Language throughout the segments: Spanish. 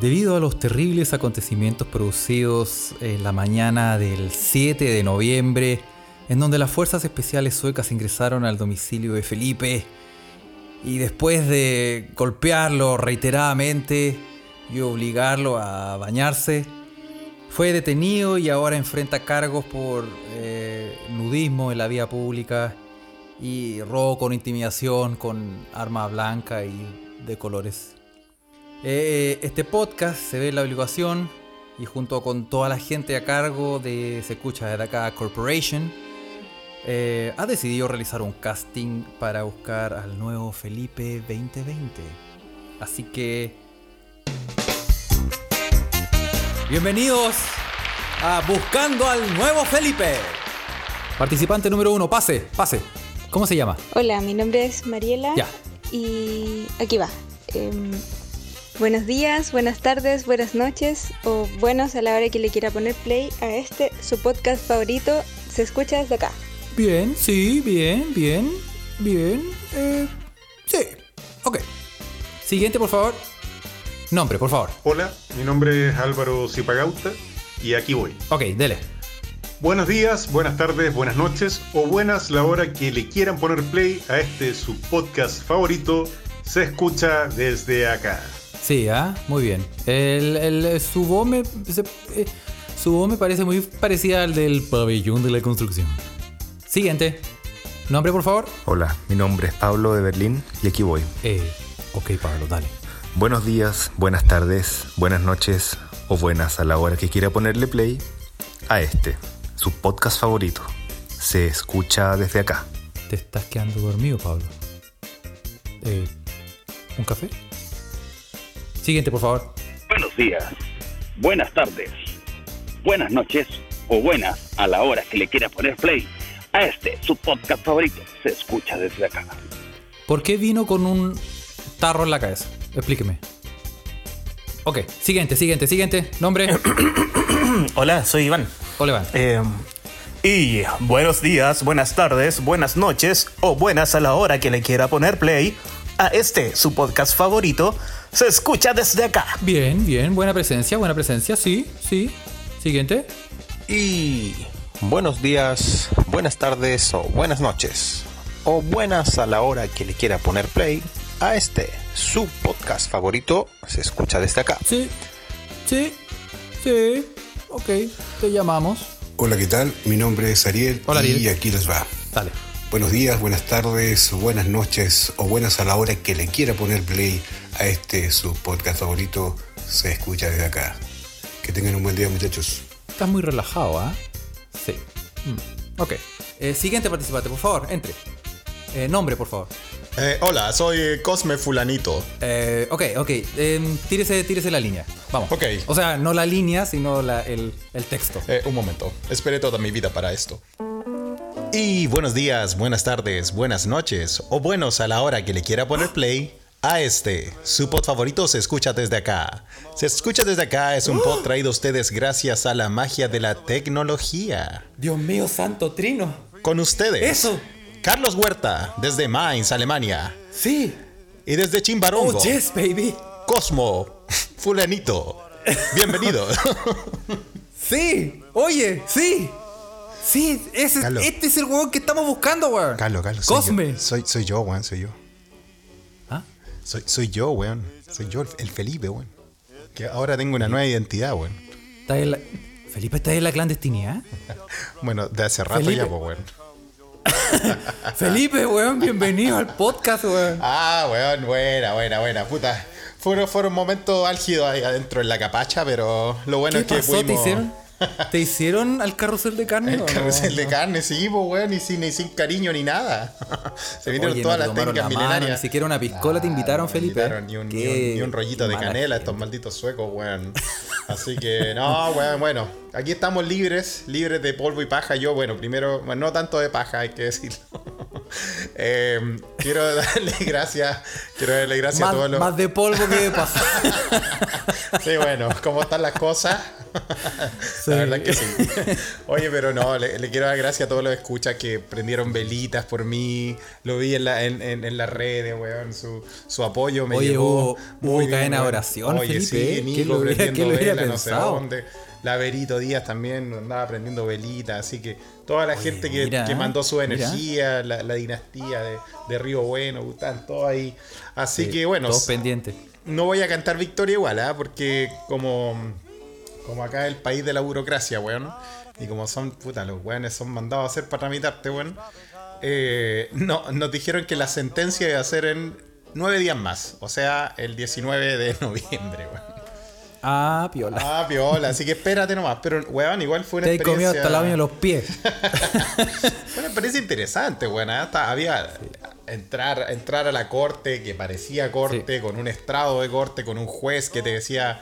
Debido a los terribles acontecimientos producidos en la mañana del 7 de noviembre, en donde las fuerzas especiales suecas ingresaron al domicilio de Felipe y después de golpearlo reiteradamente y obligarlo a bañarse, fue detenido y ahora enfrenta cargos por eh, nudismo en la vía pública y robo con intimidación con arma blanca y de colores. Eh, este podcast se ve en la obligación y junto con toda la gente a cargo de Se Escucha desde acá Corporation, eh, ha decidido realizar un casting para buscar al nuevo Felipe 2020. Así que... Bienvenidos a Buscando al nuevo Felipe. Participante número uno, pase, pase. ¿Cómo se llama? Hola, mi nombre es Mariela. Ya. Y aquí va. Em, buenos días, buenas tardes, buenas noches o buenos a la hora que le quiera poner play a este, su podcast favorito. Se escucha desde acá. Bien, sí, bien, bien, bien. Eh, sí, ok. Siguiente, por favor. Nombre, por favor. Hola, mi nombre es Álvaro Zipagauta y aquí voy. Ok, dele. Buenos días, buenas tardes, buenas noches o buenas la hora que le quieran poner play a este su podcast favorito. Se escucha desde acá. Sí, ah, muy bien. El, el- su voz me, se- eh, su voz me parece muy parecida al del pabellón de la construcción. Siguiente. Nombre, por favor. Hola, mi nombre es Pablo de Berlín y aquí voy. Eh, ok, Pablo, dale. Buenos días, buenas tardes, buenas noches o buenas a la hora que quiera ponerle play a este, su podcast favorito. Se escucha desde acá. Te estás quedando dormido, Pablo. Eh, ¿Un café? Siguiente, por favor. Buenos días, buenas tardes, buenas noches o buenas a la hora que le quiera poner play a este, su podcast favorito. Se escucha desde acá. ¿Por qué vino con un tarro en la cabeza? Explíqueme. Ok, siguiente, siguiente, siguiente. Nombre. Hola, soy Iván. Hola, Iván. Eh, y buenos días, buenas tardes, buenas noches o buenas a la hora que le quiera poner play a este, su podcast favorito. Se escucha desde acá. Bien, bien, buena presencia, buena presencia, sí, sí. Siguiente. Y buenos días, buenas tardes o buenas noches. O buenas a la hora que le quiera poner play a este, su podcast favorito. Se escucha desde acá. Sí, sí, sí. Ok, te llamamos. Hola, ¿qué tal? Mi nombre es Ariel Hola, y Ariel. aquí les va. Dale. Buenos días, buenas tardes, buenas noches o buenas a la hora que le quiera poner play a este su podcast favorito. Se escucha desde acá. Que tengan un buen día, muchachos. Estás muy relajado, ¿ah? Sí. Mm, Ok. Eh, siguiente participante, por favor, entre. Eh, nombre, por favor. Eh, hola, soy Cosme Fulanito. Eh, ok, ok. Em, tírese, tírese la línea. Vamos. Ok. O sea, no la línea, sino la- el, el texto. Eh, un momento, esperé toda mi vida para esto. Y buenos días, buenas tardes, buenas noches o buenos a la hora que le quiera poner play a este. Su pod favorito se escucha desde acá. Se escucha desde acá es un pod traído a ustedes gracias a la magia de la tecnología. Dios mío, santo trino. Con ustedes. Eso. Carlos Huerta, desde Mainz, Alemania. Sí. Y desde Chimbarongo. Oh, yes, baby. Cosmo, Fulanito. Bienvenido. Sí. Oye, sí. Sí, ese, este es el huevón que estamos buscando, weón. Carlos, Carlos. soy Cosme. yo. Soy, soy yo, weón, soy yo. ¿Ah? Soy, soy yo, weón. Soy yo, el, el Felipe, weón. Que ahora tengo una nueva identidad, weón. Está en la- Felipe está en la clandestinidad. Bueno, de hace rato Felipe. ya, pues, weón. Felipe, weón, bienvenido al podcast, weón. Ah, weón, buena, buena, buena, puta. Fueron, fueron momentos álgidos ahí adentro en la capacha, pero lo bueno ¿Qué es que pasó? pudimos... ¿Te hicieron? ¿Te hicieron al carrusel de carne? El no? carrusel de carne, sí, pues, weón, y sin, y sin cariño ni nada. Se vinieron Oye, todas las técnicas la mano, milenarias. Ni siquiera una piscola te invitaron, Felipe. invitaron Ni un, ni un- ni un rollito de canela, gente. estos malditos suecos, weón. Así que, no, weón, bueno. Aquí estamos libres, libres de polvo y paja. Yo, bueno, primero, bueno, no tanto de paja, hay que decirlo. Eh, quiero darle gracias, quiero darle gracias Más, a todos los... más de polvo que de paja. Sí, bueno, ¿cómo están las cosas? Sí. La verdad que sí. Oye, pero no, le, le quiero dar gracias a todos los escuchas que prendieron velitas por mí. Lo vi en, la, en, en, en las redes, weón. Su, su apoyo me Oye, llegó hubo- hubo cadena oración, Oye, Felipe, sí, ¿eh? Nico ¿Quién lo hubiera- prendiendo quién lo hubiera vela, no sé dónde. La Verito Díaz también andaba prendiendo velitas. Así que toda la gente que, mira, que mandó su energía, la, la dinastía de, de Río Bueno, están todos ahí. Así Sí, que bueno, Todos pendientes. no voy a cantar victoria igual, ¿ah? Porque como, como acá es el país de la burocracia, weón. Y como son, puta, los weones son mandados a hacer para tramitarte, weón. eh, no, nos dijeron que la sentencia iba a ser en nueve días más. O sea, el 19 de noviembre, weón. Ah, piola. Ah, piola, así que espérate nomás. Pero, weón, igual fue una Te he comido experiencia... hasta la uña de los pies. Una experiencia interesante, weón. ¿ah? Hasta había entrar, entrar a la corte que parecía corte, con un estrado de corte, con un juez que te decía,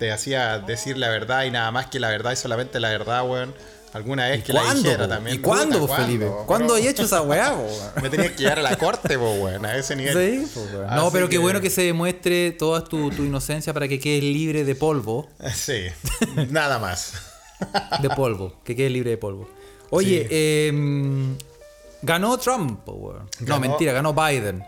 te hacía decir la verdad y nada más que la verdad y solamente la verdad, weón. Alguna vez que la ¿Cuándo, po? también. ¿Y cuándo, Puta, po, Felipe? ¿cuándo? ¿Cuándo hecho esa weá? Me tenía que llevar a la corte, po, weón, a ese nivel. Sí, po. No, pero qué bueno que se demuestre toda tu, tu inocencia para que quedes libre de polvo. Sí, nada más. De polvo. Que quedes libre de polvo. Oye, em, ganó Trump, po, weón. No, Ganó- mentira, ganó Biden.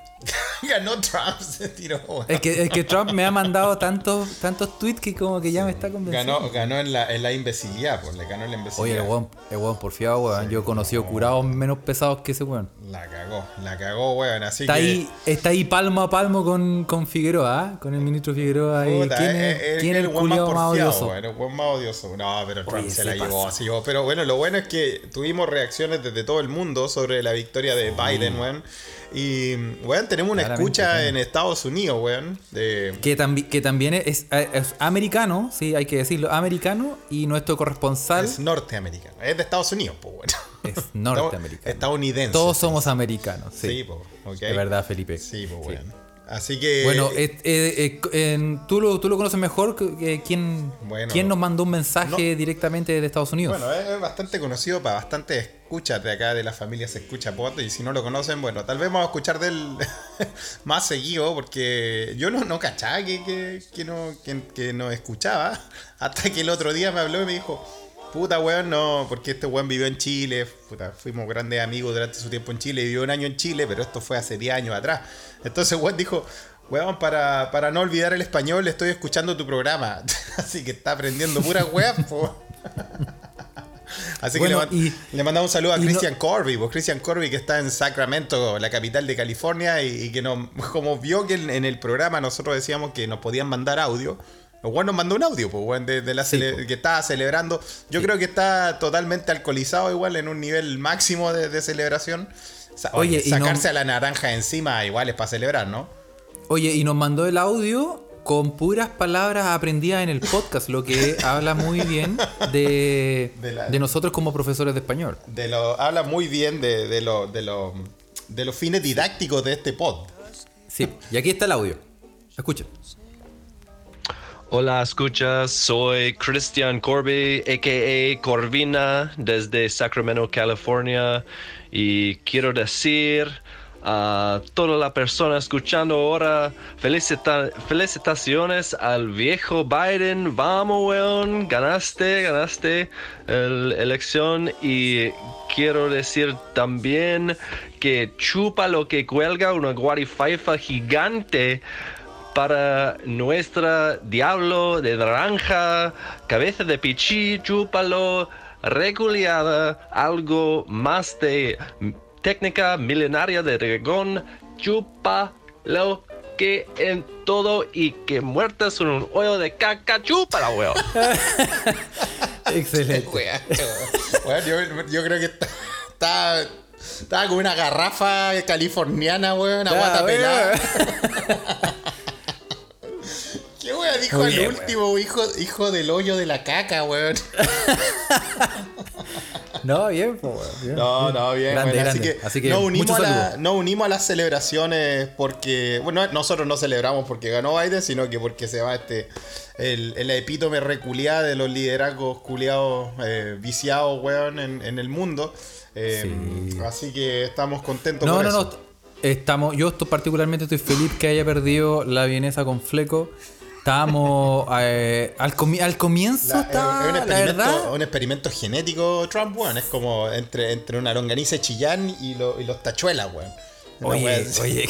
Ganó Trump, se tiró. Es que, es que Trump me ha mandado tantos, tantos tweets que como que ya me está convenciendo. Ganó, ganó en, la, en la imbecilidad, pues le ganó en la imbecilidad. Oye, el weón, el weón porfiado, weón. Yo he conocido curados menos pesados que ese weón. La cagó, la cagó, weón. Así Está que. ahí, está ahí palmo a palmo con, con Figueroa, ¿ah? con el ministro Figueroa. ahí. Puta, ¿Quién eh, es, eh, quién es el weón más odioso? weón, el weón más odioso. No, pero Trump Oye, se se la llevó, se llevó. Pero bueno, lo bueno es que tuvimos reacciones desde todo el mundo sobre la victoria de Biden, weón. Y, weón, tenemos una Claramente, escucha claro. en Estados Unidos, weón. De, Que, tambi- que también es, es americano, sí, hay que decirlo, americano, y nuestro corresponsal es norteamericano. Es de Estados Unidos, pues, weón. es norteamericano. Estadounidense. Todos somos americanos, sí. Sí, pues, ok. Es verdad, Felipe. Sí, pues, weón. Así que. Bueno, eh, eh, eh, tú, lo, tú lo conoces mejor que, quién, Bueno. quién nos mandó un mensaje directamente de Estados Unidos. Bueno, es bastante conocido para bastantes escuchas de acá de la familia Se Escucha Pod. Y si no lo conocen, bueno, tal vez vamos a escuchar de él más seguido. Porque yo no, no cachaba que, que, que no, que, que no escuchaba. Hasta que el otro día me habló y me dijo: Puta weón, no, porque este weón vivió en Chile. Puta, fuimos grandes amigos durante su tiempo en Chile. Vivió un año en Chile, pero esto fue hace 10 años atrás. Entonces, weón dijo. Weón, para, para no olvidar el español, estoy escuchando tu programa. Así que está aprendiendo puras weas, po. Así Bueno, que le, man- y- le mandamos un saludo a no- Christian Corby, pues Christian Corby que está en Sacramento, la capital de California, y, y que nos, como vio que en, en el programa nosotros decíamos que nos podían mandar audio. Weón nos mandó un audio, pues, weón, de, de la Sí, que estaba celebrando. Yo creo que está totalmente alcoholizado, igual en un nivel máximo de, de celebración. Sa- Oye, no- sacarse a la naranja encima igual es para celebrar, ¿no? Oye, y nos mandó el audio con puras palabras aprendidas en el podcast, lo que habla muy bien de, De la- de nosotros como profesores de español. De lo, habla muy bien de, de, lo, de, lo- de los fines didácticos de este pod. Sí, y aquí está el audio. Escucha. Hola, escuchas. Soy Christian Corby, a.k.a. Corvina, desde Sacramento, California. Y quiero decir a toda la persona escuchando ahora, felicita- felicitaciones al viejo Biden. Vamos, weón. Ganaste, ganaste la elección. Y quiero decir también que chupa lo que cuelga una guarifaifa gigante para nuestra diablo de naranja, cabeza de pichí, chúpalo, reculeada, algo más de técnica milenaria de dragón, chúpalo que en todo y que muertas en un hoyo de caca, chúpala, weón. Excelente. Bueno, yo, yo creo que está, está, está con una garrafa californiana, weón, una guata pelada. ¿Qué weón dijo Muy el bien, último hijo, hijo del hoyo de la caca, weón? No, bien, No, bien. no, bien. Grande, bueno, grande. Así que, Así que nos, unimos a la- saludos. nos unimos a las celebraciones porque, bueno, nosotros no celebramos porque ganó Biden, sino que porque se va este, el, el epítome reculiada de los liderazgos culiados eh, viciados, weón, en, en el mundo. Eh, Así que estamos contentos No, no, eso. no. Estamos, yo particularmente estoy feliz que haya perdido la vienesa con fleco. Estábamos eh, al, comi- al comienzo La- estaba, es un la experimento, verdad. un experimento genético Trump, weón. Es como entre, entre una longaniza de chillán y, lo- y los tachuelas, weón. Oye, oye,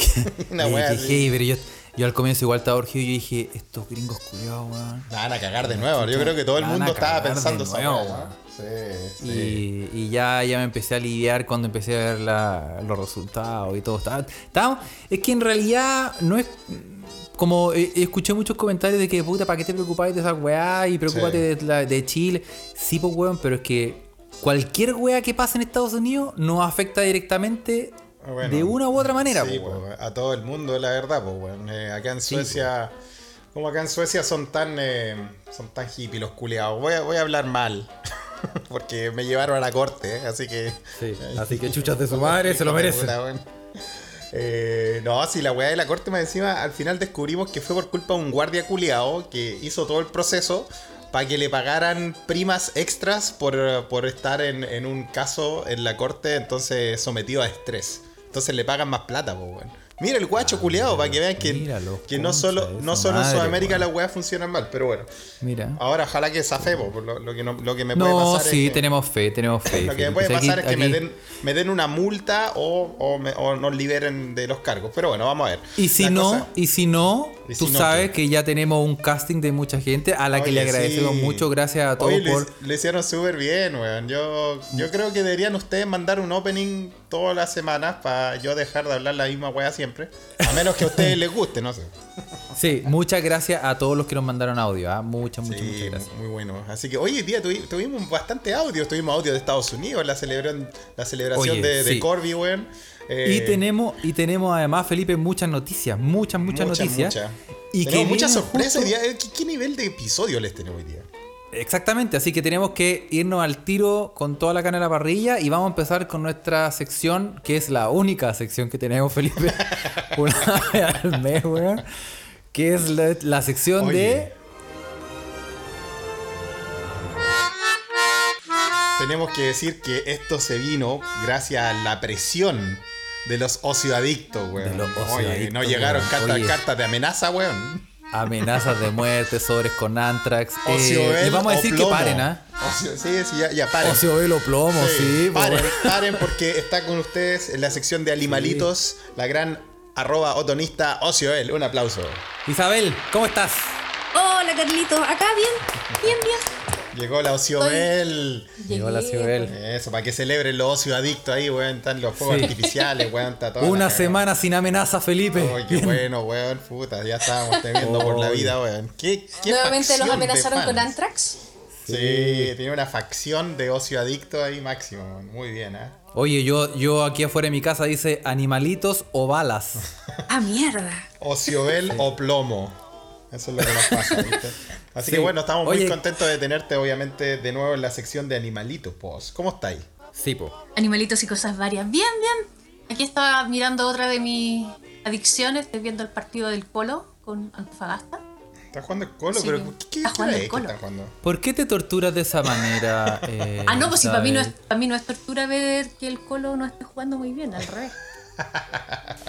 Una oye, así. heavy, pero yo, yo al comienzo igual estaba urgido y yo dije, estos gringos culiados, weón. Van a cagar de nuevo. Yo creo que todo el mundo estaba pensando. ¿no? Sí, sí. Y, y ya, ya me empecé a lidiar cuando empecé a ver la- los resultados y todo. Estaba, estaba- es que en realidad no es. Como eh, escuché muchos comentarios de que, puta, ¿para qué te preocupáis de esa weá? Y preocúpate Sí. de, la- de Chile. Sí, pues, weón, pero es que cualquier weá que pase en Estados Unidos nos afecta directamente Ah, bueno. de una u otra manera, Sí, pues, weón. pues, a todo el mundo, la verdad, pues, weón. Eh, acá en Suecia, como acá en Suecia son tan, eh, son tan hippies los culiados. Voy a, voy a hablar mal, porque me llevaron a la corte, eh, así que... Sí, así que chuchas de su madre, se lo merecen. Eh, no, si la weá de la corte más encima, al final descubrimos que fue por culpa de un guardia culiao que hizo todo el proceso para que le pagaran primas extras por, por estar en, en un caso en la corte, entonces sometido a estrés. Entonces le pagan más plata, pues, weón. Mira el guacho culiao, para que vean que, míralo, que no solo, no solo en Sudamérica las weas funcionan mal, pero bueno. Mira. Ahora ojalá que zafemos, lo, lo que no- lo que me puede No, pasar sí, es que- tenemos fe, tenemos fe. lo que me puede O sea, aquí- pasar es que me den, me den una multa o, o, me- o nos liberen de los cargos. Pero bueno, vamos a ver. Y si La no, cosa- y si no, ¿Y tú sabes que ya tenemos un casting de mucha gente a la que le agradecemos sí. mucho. Gracias a todos Oye, por. lo hicieron súper bien, weón. Yo, yo creo que deberían ustedes mandar un opening todas las semanas para yo dejar de hablar la misma weá siempre. A menos que a ustedes les guste, no sé. Sí, muchas gracias a todos los que nos mandaron audio. ¿ah? Muchas, muchas, Sí, muchas gracias. muy bueno. Así que hoy día tuvi- tuvimos bastante audio. Tuvimos audio de Estados Unidos, la, la celebración Oye, de, de sí. Corby, weón. Eh, Y tenemos, y tenemos además, Felipe, muchas noticias, muchas, muchas, muchas, noticias. muchas. Y Tenemos que muchas sorpresas. justo- hoy día. Eh, ¿Qué, qué nivel de episodio les tenemos hoy día? Exactamente, así que tenemos que irnos al tiro con toda la carne a la parrilla y vamos a empezar con nuestra sección, que es la única sección que tenemos, Felipe, una vez al mes, weón, que es la, la sección Oye. de... Tenemos que decir que esto se vino gracias a la presión de los ocioadictos, weón. De los Oye, no llegaron cartas, cartas de amenaza, weón. Amenazas de muerte, sobres con Antrax. Eh, Ocioel les vamos a o decir que plomo. paren, ¿ah? Ocio- sí, sí, ya, ya paren. Ocioel o plomo, sí. paren, paren porque está con ustedes en la sección de animalitos, la gran arroba otonista Ocioel. Un aplauso. Isabel, ¿cómo estás? Hola Carlitos, acá bien, bien, bien. Llegó la Ociobel. Llegó la Ocioel. Eso, para que celebren los ocioadictos ahí, weón. Están los fuegos Sí. artificiales, weón. Está toda Una semana sin amenaza, Felipe. Ay, qué Bien. bueno, weón, puta, ya estábamos temiendo por la vida, weón. ¿Qué, qué Nuevamente los amenazaron con. Antrax. Sí, tiene una facción de ocio adicto ahí máximo, weón. muy bien, ¿eh? Oye, yo, yo aquí afuera de mi casa dice animalitos o balas. Ah, mierda. Ociobel o plomo. Eso es lo que nos pasa, ¿viste? Así Sí. que bueno, estamos muy contentos de tenerte, obviamente, de nuevo en la sección de animalitos, pues. ¿Cómo estáis? Sí, po. Animalitos y cosas varias. Bien, bien. Aquí estaba mirando otra de mis adicciones. Estoy viendo el partido del Colo con Antofagasta. ¿Estás jugando el colo? Sí, pero ¿qué, qué está jugando el Colo. ¿Por qué te torturas de esa manera? eh, Ah, no, pues si para mí no, es, para mí no es tortura ver que el Colo no esté jugando muy bien, al revés.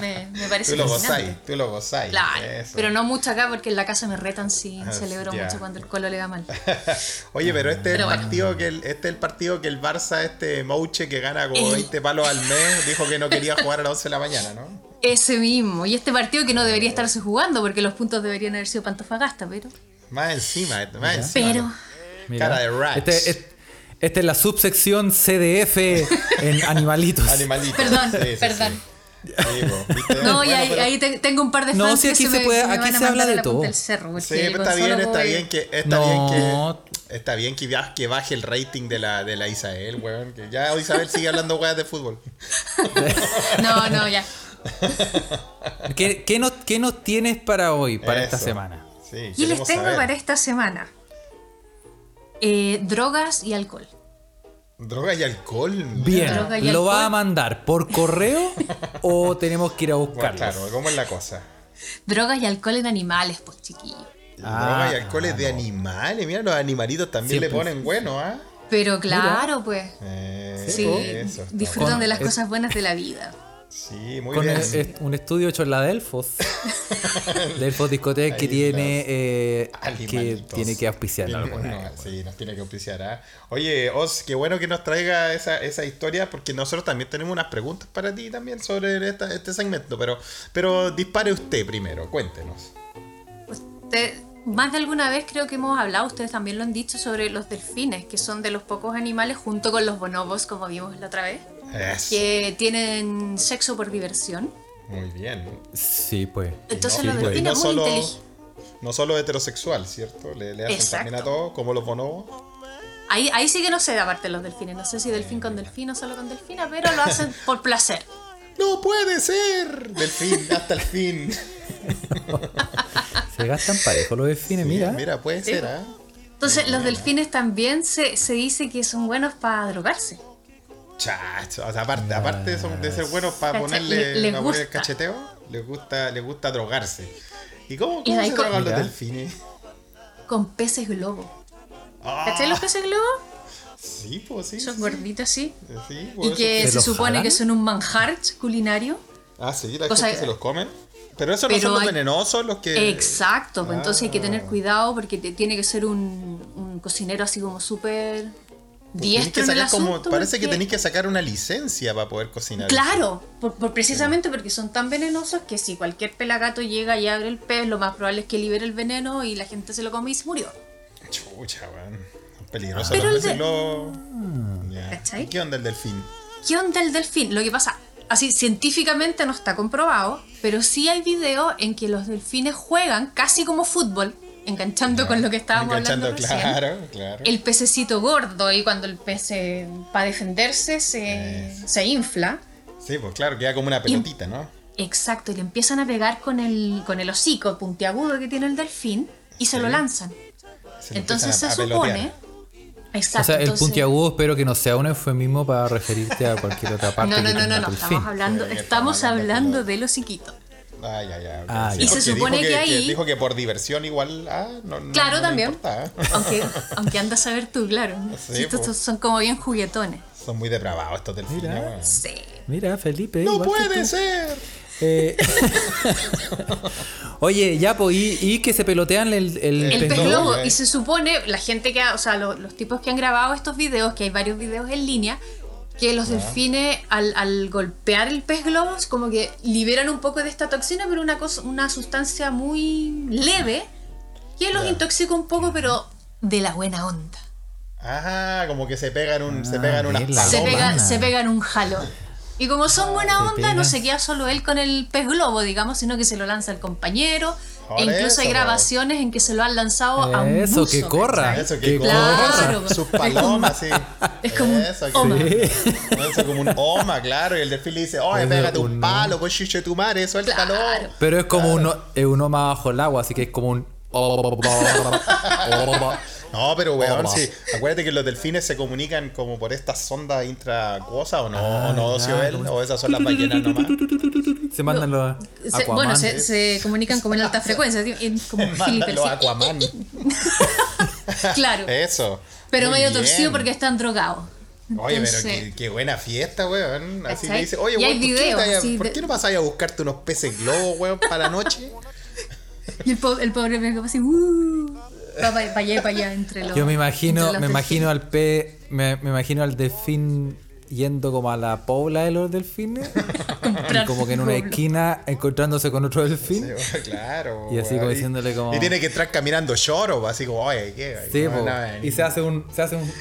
Me, me parece Tú lo gozáis, tú lo gozáis. Claro, eso. pero no mucho acá porque en la casa me retan si Ah, celebro mucho cuando el Colo le va mal. Oye, pero este es el bueno. partido que el, este es el partido que el Barça, este Mouche que gana como El- 20 palos al mes, dijo que no quería jugar a las 11 de la mañana, ¿no? Ese mismo. Y este partido que no debería estarse jugando porque los puntos deberían haber sido Pantofagasta, pero. Más encima, más encima. Pero. Mira, Cara de rats. Este, es- esta es la subsección CDF en animalitos. Animalitos. Perdón, Sí, sí, perdón. sí. No, y ahí, ahí te- tengo un par de No, fans sí, que aquí se, se me, puede- que me aquí se habla de todo. del cerro, Sí, pero está bien, está bien que está No. bien que está bien que, ba- que baje el rating de la de la Isael, weón, que ya Isabel sigue hablando weas de fútbol. No, no, ya. ¿Qué, qué nos, qué nos tienes para hoy, para esta semana? Sí, Y les tengo saber. para esta semana eh, drogas y alcohol. Droga y alcohol. Bien, Droga y ¿lo alcohol. va a mandar por correo o tenemos que ir a Bueno, buscarlo? claro, ¿cómo es la cosa? Drogas y alcohol en animales, pues chiquillo. Ah, Droga y alcohol es de animales. Mira, los animalitos también Sí, le pues. ponen bueno, ¿ah? Pero claro, pues. Eh, Sí, eso está disfrutan de las es- cosas buenas de la vida. Sí, muy Con bien. el- es- un estudio hecho en la Delfos. Delfos Discoteca que Ahí tiene eh, que tiene que auspiciar no, sí, nos tiene que auspiciar. ¿ah? Oye, Oz, qué bueno que nos traiga esa, esa historia, porque nosotros también tenemos unas preguntas para ti también sobre esta- este segmento. Pero, pero dispare usted primero, cuéntenos. Usted- más de alguna vez creo que hemos hablado, ustedes también lo han dicho, sobre los delfines, que son de los pocos animales, junto con los bonobos, como vimos la otra vez, Eso. que tienen sexo por diversión. Muy bien. Sí, pues. Entonces Sí, los pues. Y delfines no muy solo, inteligentes. no solo heterosexual, ¿cierto? Le, le hacen Exacto. también a todos, como los bonobos. Ahí, ahí sí que no sé, aparte de los delfines. No sé si delfín con delfín o solo con delfina, pero lo hacen por placer. ¡No puede ser! Del fin, hasta el fin. Se gastan parejo los delfines, mira. Mira, puede Sí. ser, ¿ah? Entonces los delfines también se, se dice que son buenos para drogarse. Chacho, o sea, aparte, aparte son de ser buenos para Cacha, ponerle le- les para poner el cacheteo, les gusta, les gusta drogarse. ¿Y cómo, Y cómo se drogan los delfines? Con peces globo. Ah, ¿Cachai los peces globo? Sí, pues sí. Son sí. gorditos. Sí, Y pues, que ¿Se supone jalan? que son un manjar culinario. Ah, sí, la cosa- gente se los come. Pero esos no son los hay- venenosos los que. Exacto, pues entonces hay que tener Ah. cuidado porque te- tiene que ser un, un cocinero así como súper diestro que en el como- parece que tenéis que sacar una licencia para poder cocinar. Claro, por, por precisamente porque son tan venenosos que si cualquier pelagato llega y abre el pez, lo más probable es que libere el veneno y la gente se lo come y se murió. Chucha, weón. Peligroso Pero el. ¿Y ¿Qué onda el delfín? ¿Qué onda el delfín? Lo que pasa, así científicamente no está comprobado, pero sí hay videos en que los delfines juegan casi como fútbol, enganchando con lo que estábamos Enganchando, hablando recién. claro, claro. El pececito gordo y cuando el pez para defenderse se, se infla. Sí, pues claro, queda como una pelotita, ¿no? Exacto, y le empiezan a pegar con el, con el hocico puntiagudo que tiene el delfín y se Sí. lo lanzan. Se lo Entonces se a- a pelotear. supone... Exacto, O sea, el entonces- puntiagudo espero que no sea un eufemismo para referirte a cualquier otra parte. No, no, no, no, no, estamos hablando, Sí, estamos estamos hablando hablando de- ay, ay. ok. Ah, Sí, ya. Y se supone dijo que ahí- dijo que por diversión igual. Ah, no, no- Claro, no también. importa, ¿eh? Aunque, aunque anda a saber tú, claro. Sí, estos son como bien juguetones. Son muy depravados estos delfines. Mira. weón. Sí. Mira, Felipe. ¡No que puede ser! Eh, Oye, ya, pues, y, y que se pelotean el, el, El pez pez globo, globo. Y se supone, la gente que ha, o sea, lo- los tipos que han grabado estos videos, que hay varios videos en línea, que los delfines al, al golpear el pez globo es como que liberan un poco de esta toxina, pero una cosa, una sustancia muy leve que los intoxica un poco, pero de la buena onda. Ah, como que se pegan, un, se Ah, pegan unas bien la Se, Toma. pega, buena. se pegan un jalón. Y como son buena Se onda, no pegan. se queda solo él con el pez globo, digamos, sino que se lo lanza el compañero. Por e incluso hay grabaciones en que se lo han lanzado a un Eso, buzo, que corra. Eso que Que corra. Claro. Sus palomas, sí. Es como un Eso, que- oma. Eso como un oma, claro. Y el delfín le dice, oye, Es pégate un un- palo, pues chiche tu madre, suéltalo. Claro. Pero es como uno, es uno más bajo el agua, así que es como un. No, pero weón, Oh, sí. Acuérdate que los delfines se comunican como por estas sondas intracuosas o no, o no, Ah, Ocioel, claro. o esas son las ballenas nomás. Se mandan los. Se- bueno, se, se comunican como en alta frecuencia, tío, en- como Mandan los. Aquaman. Claro. Eso. Pero Muy medio torcido porque están drogados. Oye, pero qué, qué buena fiesta, weón. Así le dice, oye, weón, ¿por, qué no videos vayas- así ¿por de- qué no vas a ir a buscarte unos peces globos, weón, para la noche? Y el, po- el pobre me así, uh, va para allá y para allá entre los. Yo me imagino, me imagino al pez, me, me imagino al delfín yendo como a la pobla de los delfines y como que en una esquina encontrándose con otro delfín. Sí, claro. Y así como diciéndole como- Y tiene que entrar caminando lloro, así como, oye, ¿qué? Sí, No, po. no, y se hace un, se hace un,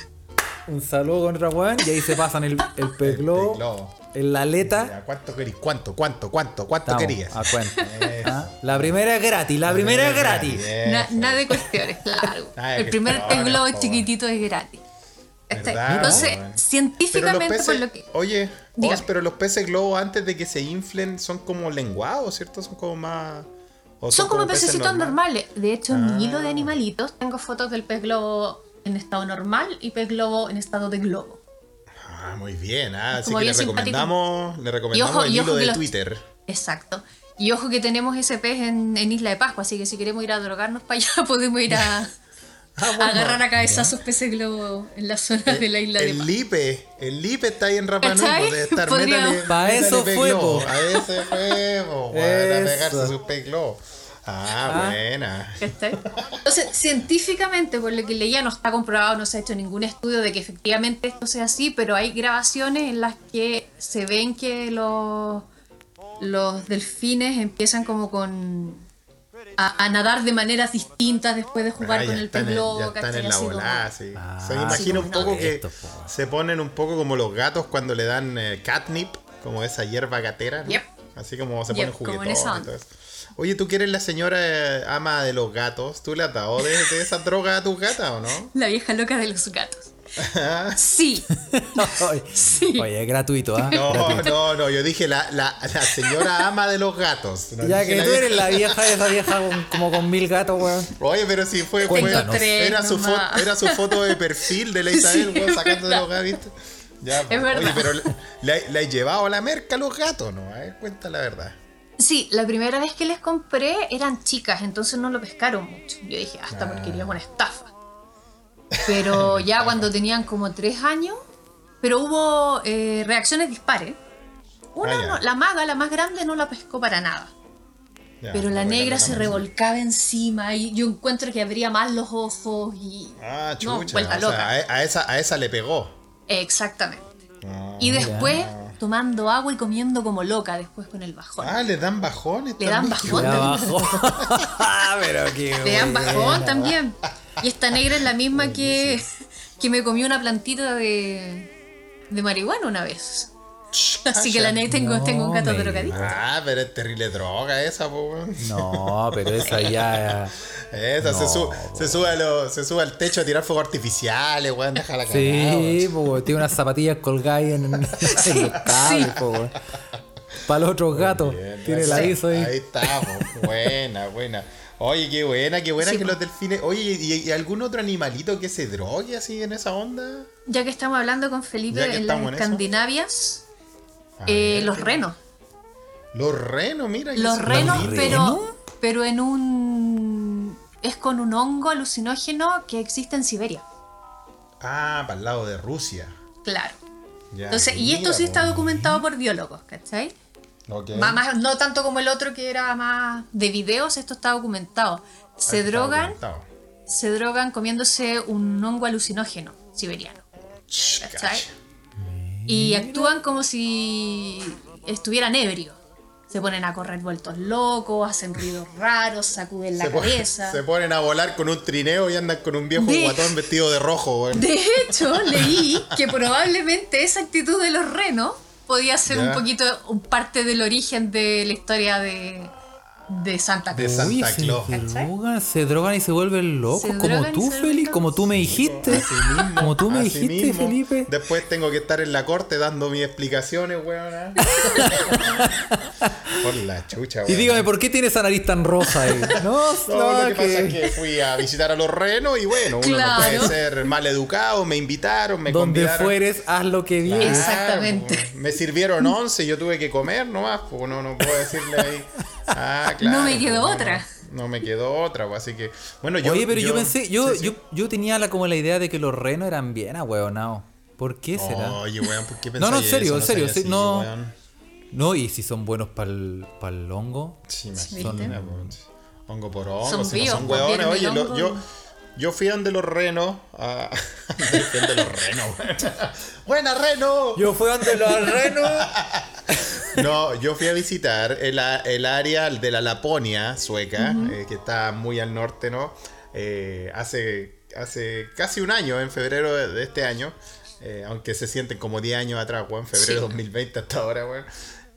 un saludo con weón y ahí se pasan el, el pez globo, globo. en la aleta. Ya, ¿Cuánto querís? ¿Cuánto? ¿Cuánto? ¿Cuánto? ¿Cuánto Estamos, querías? a cuenta. Ah, La primera es gratis, la primera es gratis. Na- Eso. nada de cuestiones, claro. Nada el primer pez cuestiones, globo po. chiquitito es gratis. Este, ¿Verdad, entonces, científicamente, peces, por lo que. oye. Oz, pero los peces globos antes de que se inflen son como lenguados, ¿cierto? Son como más... o Son como peces pececitos normales. normales. De hecho, en Ah. mi hilo de animalitos tengo fotos del pez globo en estado normal y pez globo en estado de globo. Ah, muy bien. Ah, así que le recomendamos, le recomendamos ojo- el hilo de los- Twitter. Exacto. Y ojo que tenemos ese pez en, en Isla de Pascua, así que si queremos ir a drogarnos para allá, podemos ir a, Ah, a agarrar a cabezazos peces globo en la zona de la Isla de El Pascua. Lipe, el Lipe está ahí en Rapa Nui, debe estar. Podría- métale- Pa' métale eso pez fue. A ese fue, a pegarse sus pez globo. Ah, Ah. buena. Entonces, científicamente, por lo que leía, no está comprobado, no se ha hecho ningún estudio de que efectivamente esto sea así, pero hay grabaciones en las que se ven que los, los delfines empiezan como con... A, a nadar de maneras distintas después de jugar Ah, con el pez globo, Ya están en la volada, sí. Ah, se me imagina sí, un poco que Esto, po. se ponen un poco como los gatos cuando le dan eh, catnip, como esa hierba gatera. ¿no? Yep. Así como se Yep, ponen como en esa juguetones Oye, tú que eres la señora eh, ama de los gatos, ¿tú le has dado de, de esa droga a tus gatas o no? La vieja loca de los gatos. Sí, Oye, sí. Oye, es gratuito, ¿ah? No, Gratuito. no, no, yo dije la, la, la señora ama de los gatos. no Ya que la tú vieja- eres la vieja, esa vieja con- como con mil gatos, weón. Oye, pero si fue, fue era, su foto, era su foto de perfil de la Isabel, Sí, weón, sacando de los gatos, ¿viste? Ya, pues. verdad. Oye, pero le, le- le has llevado a la merca a los gatos, ¿no? A ver, cuenta la verdad. Sí, la primera vez que les compré eran chicas, entonces no lo pescaron mucho. Yo dije, hasta porque quería una estafa. Pero ya cuando tenían como tres años, pero hubo eh, reacciones dispares. Una, Ah, no- la maga, la más grande, no la pescó para nada. Ya, pero la negra se revolcaba encima y yo encuentro que abría más los ojos y... Ah, No, chucha. vuelta o sea, loca. a, a esa, a esa le pegó. Exactamente. Ah, Y después tomando agua y comiendo como loca después con el bajón. Ah, le dan bajones. Le dan bajón también. abajo. Pero qué Le dan buena. bajón también. Y esta negra es la misma que, que me comió una plantita de, de marihuana una vez. Así que la tengo, No tengo un gato me drogadito. Ah, pero es terrible droga esa, po, weón. No, pero esa ya. Esa se, No, su- se sube a lo- se sube al techo a tirar fuegos artificiales, weón. Déjala cagada, Sí, weón. po, tiene unas zapatillas colgadas ahí en, en los cables, po, weón. Para los otros gatos. Bien, Tiene el ahí- aviso ahí. Ahí estamos. Buena, buena. Oye, qué buena, qué buena Sí, que po. los delfines. Oye, ¿y, y algún otro animalito que se drogue así en esa onda? Ya que estamos hablando con Felipe en las. Escandinavias, eh, los ¿qué- renos. Los renos, mira. Los renos, pero, pero en un. Es con un hongo alucinógeno que existe en Siberia. Ah, para el lado de Rusia. Claro. Ya, Entonces, y esto sí está po. documentado por biólogos, ¿cachai? Más- más- no tanto como el otro que era más de videos, esto está documentado. Se Ah, está drogan, documentado. se drogan comiéndose un hongo alucinógeno siberiano. Ch, ¿cachai? cacha. Y actúan como si estuvieran ebrios. Se ponen a correr vueltos locos, hacen ruidos raros, sacuden la Se, cabeza. se ponen a volar con un trineo y andan con un viejo De- guatón vestido de rojo. De hecho, leí que probablemente esa actitud de los renos podía ser Ya. un poquito un parte del origen de la historia de, de Santa De Claus. Santa Uy, se drogan, se drogan y se vuelven locos, Se como tú, se Feli, vuelven como tú me dijiste. Mismo, Como tú me dijiste, mismo. Felipe. Después tengo que estar en la corte dando mis explicaciones, weón. Por la chucha, weón. Y dígame, ¿por qué tiene esa nariz tan rosa ahí? No, No, no, lo que pasa es que fui a visitar a los renos y bueno, uno Claro. no puede ser mal educado, me invitaron, me Donde convidaron. fueres, haz lo que Claro, vienes. Exactamente. Me sirvieron once, yo tuve que comer nomás, pues no, no puedo decirle ahí. Ah, claro. No me quedó otra. No, no me quedó otra, pues, así que. Bueno, yo. Oye, pero yo, pensé, yo, sí, sí. yo, yo tenía la, como la idea de que los renos eran bien ahueonados. ¿Por qué será? Oye, weón, ¿por qué No, no, en serio, en serio, seas sí, no. weón. No, y si son buenos para el hongo. Sí, imagínate, Hongo por hongo, Son si no son hueones. vienen Oye, lo- yo, yo fui donde los renos. A... fui donde los renos. ¡Buena, reno! Yo fui ante los renos. No, yo fui a visitar el, área de la Laponia sueca, eh, que está muy al norte, ¿no? Eh, hace, hace casi un año, en febrero de, este año, eh, aunque se sienten como 10 años atrás, weón, febrero de Sí. 2020 hasta ahora, weón.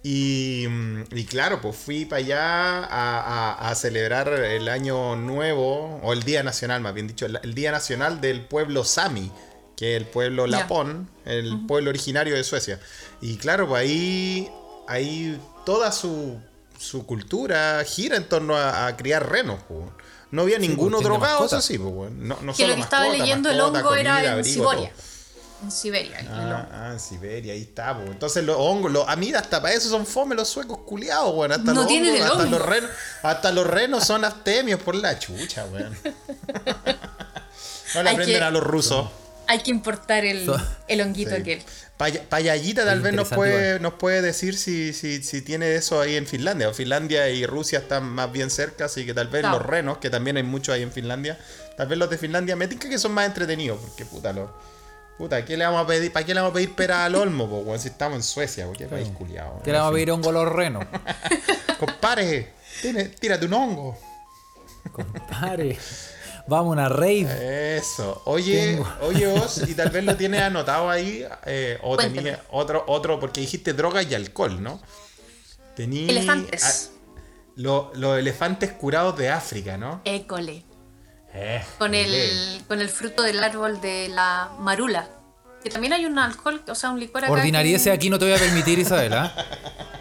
Y, mm, y claro, pues fui para allá a, a- a celebrar el año nuevo, o el Día Nacional, más bien dicho, el, el Día Nacional del pueblo Sami, que es el pueblo. Lapón, el pueblo originario de Suecia. Y claro, pues ahí, ahí toda su, su cultura gira en torno a, a criar renos. pues. No había ninguno pues, tiene drogado, eso sí. Pues, weón. no, no Que lo solo que estaba mascota, leyendo el hongo era en abrigo, Siberia. todo. en Siberia. Ah, ah, en Siberia, ahí está, po. Entonces los hongos, los, ah, mira, hasta para eso son fome los suecos culiados, weón. Hasta No los tienen hongos, el hasta hongo. los renos, hasta los renos son astemios por la chucha, weón. No le aprenden que- a los rusos. Hay que importar el, So- el honguito Sí. aquel. Paya- Payallita tal Es vez nos puede, igual. nos puede decir si, si, si tiene eso ahí en Finlandia. O Finlandia y Rusia están más bien cerca, así que tal vez Claro. los renos, que también hay muchos ahí en Finlandia, tal vez los de Finlandia me tinca que son más entretenidos, porque puta, los, puta, ¿qué le vamos a pedir? ¿para qué le vamos a pedir pera al olmo, po, si estamos en Suecia? ¿Qué país culiado? Que le vamos a pedir hongo a los renos. Compadre, tiene- tírate un hongo. Compadre. Vamos a una rave. Eso. Oye, Tengo. oye vos, y tal vez lo tienes anotado ahí, eh, o Cuéntame. tenía otro, otro, porque dijiste droga y alcohol, ¿no? Tení, Elefantes. ah, lo- los elefantes curados de África, ¿no? École. Eh, Con el, con el fruto del árbol de la marula. Que también hay un alcohol, o sea, un licor acá. Ordinariese que- aquí no te voy a permitir, Isabela.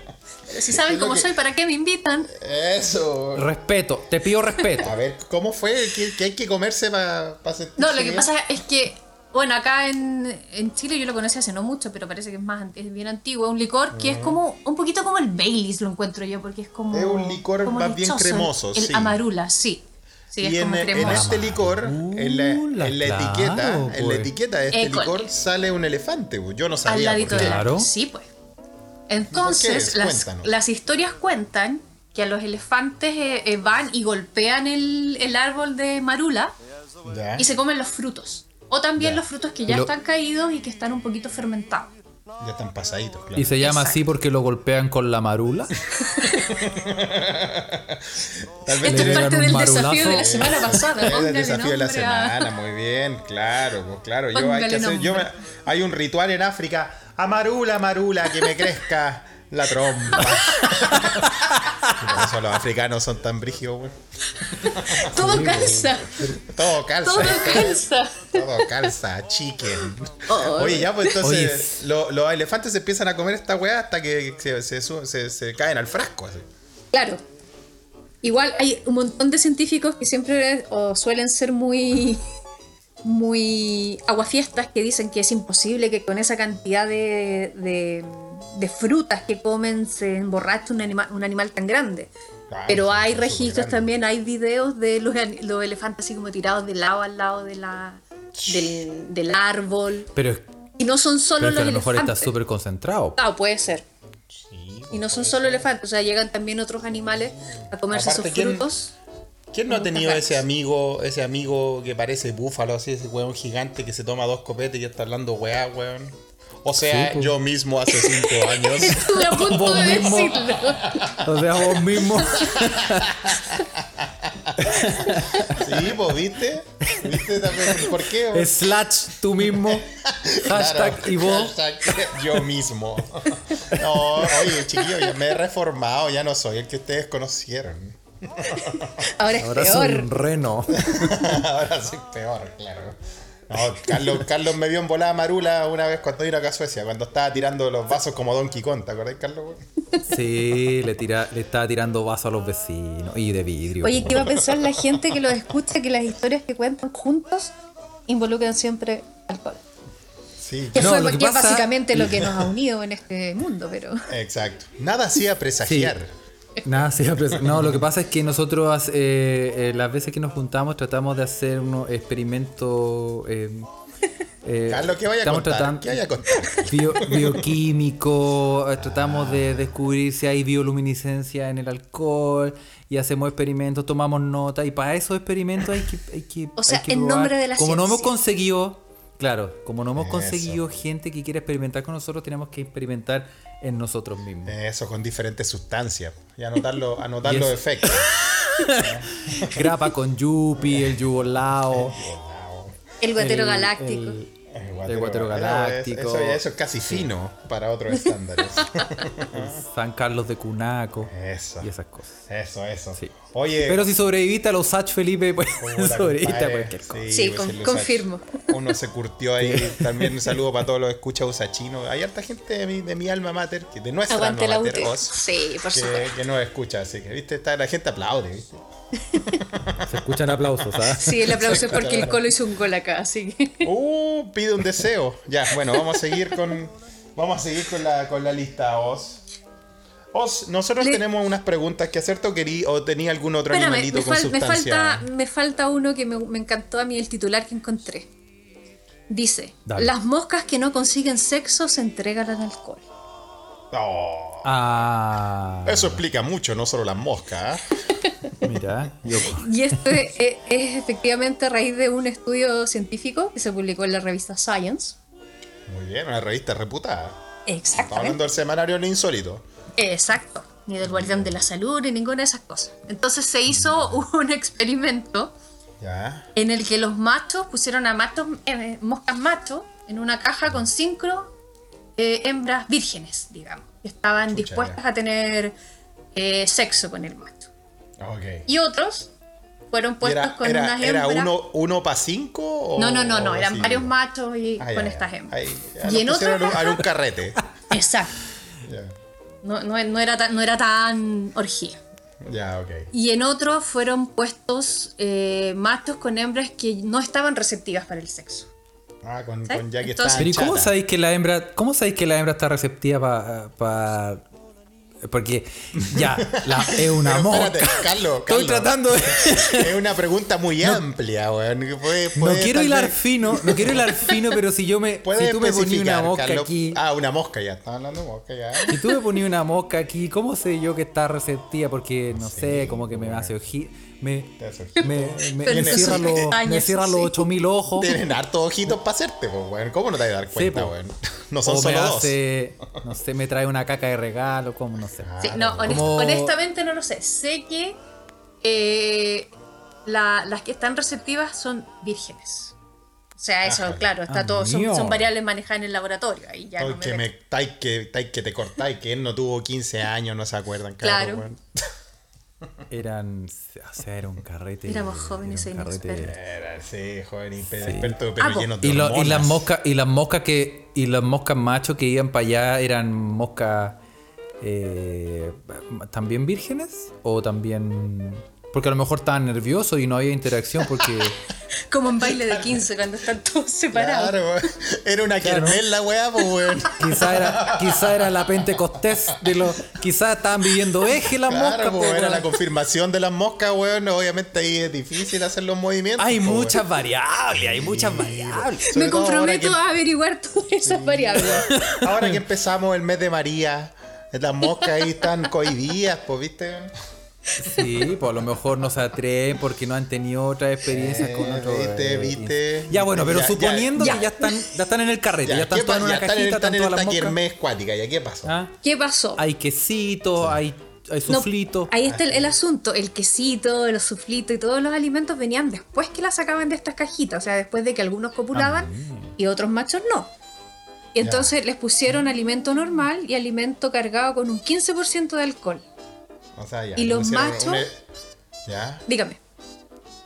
Si saben cómo que- soy, ¿para qué me invitan? Eso. Respeto, te pido respeto. A ver, ¿cómo fue? ¿Qué, qué hay que comerse para sentirse No, lo que bien? pasa es que, bueno, acá en, en Chile yo lo conocí hace no mucho, pero parece que es más es bien antiguo. Un licor que es como un poquito como el Baileys, lo encuentro yo, porque es como. Es un licor como más bien cremoso, El sí. amarula, sí. Sí, es y en, este licor, en la, Amarula, en la claro, etiqueta, en la etiqueta de este École. licor sale un elefante. pues. Yo no Al sabía. ladito por qué. del Claro. árbol. Sí, pues. Entonces, es? las, las historias cuentan que a los elefantes eh, eh, van y golpean el, el árbol de marula Ya. y se comen los frutos. O también Ya. los frutos que ya lo- están caídos y que están un poquito fermentados. Ya están pasaditos, claro. Y se llama Exacto. así porque lo golpean con la marula. Tal vez Esto es parte del desafío marulazo. de la semana pasada. Es el desafío de la semana, muy bien, claro, pues claro. Yo hay, que hacer- yo me- hay un ritual en África. Amarula, amarula, que me crezca la trompa. Por eso los africanos son tan brígidos, güey. Todo calza. Todo calza. Todo calza. Todo calza, chicken. Oh. Oye, ya, pues entonces lo- los elefantes se empiezan a comer esta weá hasta que se, se se- se caen al frasco. así. Claro. Igual hay un montón de científicos que siempre o suelen ser muy muy aguafiestas que dicen que es imposible que con esa cantidad de, de, de frutas que comen se emborrache un, anima- un animal tan grande. Pero hay registros también, hay videos de los, los elefantes así como tirados de lado al lado de la, del, del árbol. Pero, Y no son solo pero es que a los lo mejor está súper concentrado. Claro, puede ser. Sí, Y no son solo elefantes, o sea, llegan también otros animales a comerse Aparte, sus ¿quién- frutos. ¿Quién no ha tenido ese amigo, ese amigo que parece búfalo, así, ese weón gigante que se toma dos copetes y está hablando weá, weón? O sea, Sí, po. yo mismo hace cinco años. Estuve a punto Vos de mismo. decirlo. O sea, vos mismo. sí, pues, ¿viste? ¿Viste también? ¿Por qué? Slash tú mismo. Hashtag Claro, y vos. hashtag yo mismo. No, oye, chiquillo, ya me he reformado, ya no soy el que ustedes conocieron. Ahora es Ahora soy un reno. Ahora soy peor, claro. No, Carlos, Carlos me vio en volada marula una vez cuando vino acá a Suecia, cuando estaba tirando los vasos como Donkey Kong, ¿te acordás, Carlos? Sí, le, tira, le estaba tirando vaso a los vecinos. Y de vidrio. Oye, ¿qué va a pensar la gente que los escucha que las historias que cuentan juntos involucran siempre alcohol? Sí, Que, No, fue, lo que pasa- básicamente lo que nos ha unido en este mundo, pero. exacto. Nada hacía presagiar. Nada, sí, no, lo que pasa es que nosotros eh, eh, las veces que nos juntamos tratamos de hacer unos experimentos. eh, eh, Carlos, ¿qué vaya a estamos contar? tratando- ¿Qué vaya a contar? bio- bioquímico, eh, tratamos de descubrir si hay bioluminiscencia en el alcohol y hacemos experimentos, tomamos nota y para esos experimentos hay que... Hay que O sea, hay que en probar. nombre de la Como no hemos conseguido, claro, como no hemos Eso. conseguido gente que quiera experimentar con nosotros, tenemos que experimentar en nosotros mismos. Eso con diferentes sustancias. Y anotarlo, anotar Y los efectos. Grapa con Yupi, el yubolao, El guatero galáctico. el- El guatero galáctico. Eso, es casi fino para otros estándares. San Carlos de Cunaco Eso. y esas cosas. Eso, eso. Sí. Oye. Pero si sobreviviste a los Sach Felipe, pues sobreviviste a cualquier cosa. Sí, pues, con- el confirmo. Uno se curtió ahí. También un saludo para todos los escucha usachinos. Hay harta gente de mi, de mi alma mater, que de nuestra Aguante alma la mater, UTE. Oz, Sí, por que, supuesto. que nos escucha. Así que, viste, Está- la gente aplaude, ¿viste? Se escuchan aplausos, ¿ah? Sí, el aplauso es porque el Colo hizo un gol acá, así que. Uh, pide un deseo. Ya, bueno, vamos a seguir con. Vamos a seguir con la, con la lista, Oz. Oz, nosotros Le- tenemos unas preguntas que hacerte o, querí, o tenía algún otro Espérame, animalito me, con fal- me sustancia. falta, me falta uno que me, me encantó a mí, el titular que encontré. Dice: Dale. Las moscas que no consiguen sexo se entregan al alcohol. Oh, Ah. eso explica mucho, no solo las moscas. ¿ah? Mira, yo. Y esto es, efectivamente a raíz de un estudio científico que se publicó en la revista Science. Muy bien, una revista reputada. Estamos hablando del semanario Lo Insólito. Exacto. Ni del guardián de la salud, ni ninguna de esas cosas. Entonces se hizo un experimento Ya. en el que los machos pusieron a machos, eh, moscas machos en una caja con cinco eh, hembras vírgenes, digamos, que estaban Chucha, dispuestas ya. a tener eh, sexo con el macho. Y otros fueron ¿Y puestos era, con era, unas era hembras. uno, uno para cinco? o- no, no, no, no, eran así? varios machos y Ah, con estas hembras. Y en pusieron otra a un- carrete. Exacto. No, no, no era tan, no era tan orgía. ya, ok. Y en otros fueron puestos eh, machos con hembras que no estaban receptivas para el sexo. Ah, con, ¿Sí? con ya que Entonces- Pero ¿y cómo sabéis que la hembra, cómo sabéis que la hembra está receptiva para porque ya la, es una Pero mosca. espérate, Carlos, Estoy Carlos. tratando de Es una pregunta muy amplia, weón. no quiero hilar vez- fino, no quiero hilar fino, pero si yo me si tú me ponías una mosca Carlos. aquí, Ah, una mosca ya. Estaba hablando de mosca ya. si tú me ponías una mosca aquí, ¿cómo sé yo que está receptiva? Porque no sé, como que me hace ojí, me me, me, me cierran los, me cierran los sí. 8000 ojos. Tienen hartos ojitos para hacerte, pues, weón. ¿Cómo no te vas a dar cuenta, po. weón? No son o me solo dos. no sé, me trae una caca de regalo, como no sé. Sí, no, honest- Como- honestamente no lo sé. Sé que eh, la- las que están receptivas son vírgenes. O sea, eso, Ajá. claro, está Ah, todo, son, variables manejadas en el laboratorio. Ahí ya Ay, no me que, meto. me, tai que, tai que te cortáis, que él no tuvo 15 años, no se acuerdan, claro. Claro. weón. Eran, o sea, era un carrete. Éramos jóvenes era e un inexpertos. Era, sí, joven, y Sí. experto, pero Ah, po. lleno de Y, lo- y las moscas y las moscas que y las moscas machos que iban para allá eran moscas eh, también vírgenes o también porque a lo mejor estaban nerviosos y no había interacción porque Como en baile de 15 cuando están todos separados. Claro, weón. Era una Claro. la weá, pues, weón. quizá era quizá era la pentecostés de los quizá estaban viviendo eje las moscas po, pues, era weón. la confirmación de las moscas, weón. Obviamente ahí es difícil hacer los movimientos. hay po, weón. muchas variables hay muchas variables Sobre Me comprometo que- a averiguar todas esas variables. Ahora que empezamos el mes de María, las moscas ahí están cohibidas, pues, ¿viste? Sí, pues a lo mejor no se atreven porque no han tenido otras experiencias con Eh, otros. viste, eh, viste. Ya bueno, pero Ya, suponiendo ya. que ya están, ya están en el carrete, ya, Ya, están ¿qué todas en una ya están cajita, en, están están en cuática, ¿ya qué pasó? Ah, ¿Qué pasó? Hay quesito, hay, hay No, suflito. ahí está el, el asunto. El quesito, los suflitos y todos los alimentos venían después que las sacaban de estas cajitas. O sea, después de que algunos copulaban y otros machos no. Y entonces les pusieron alimento normal y alimento cargado con un 15% de alcohol. O sea, ya. ¿Y los machos? una- ¿Ya? Dígame.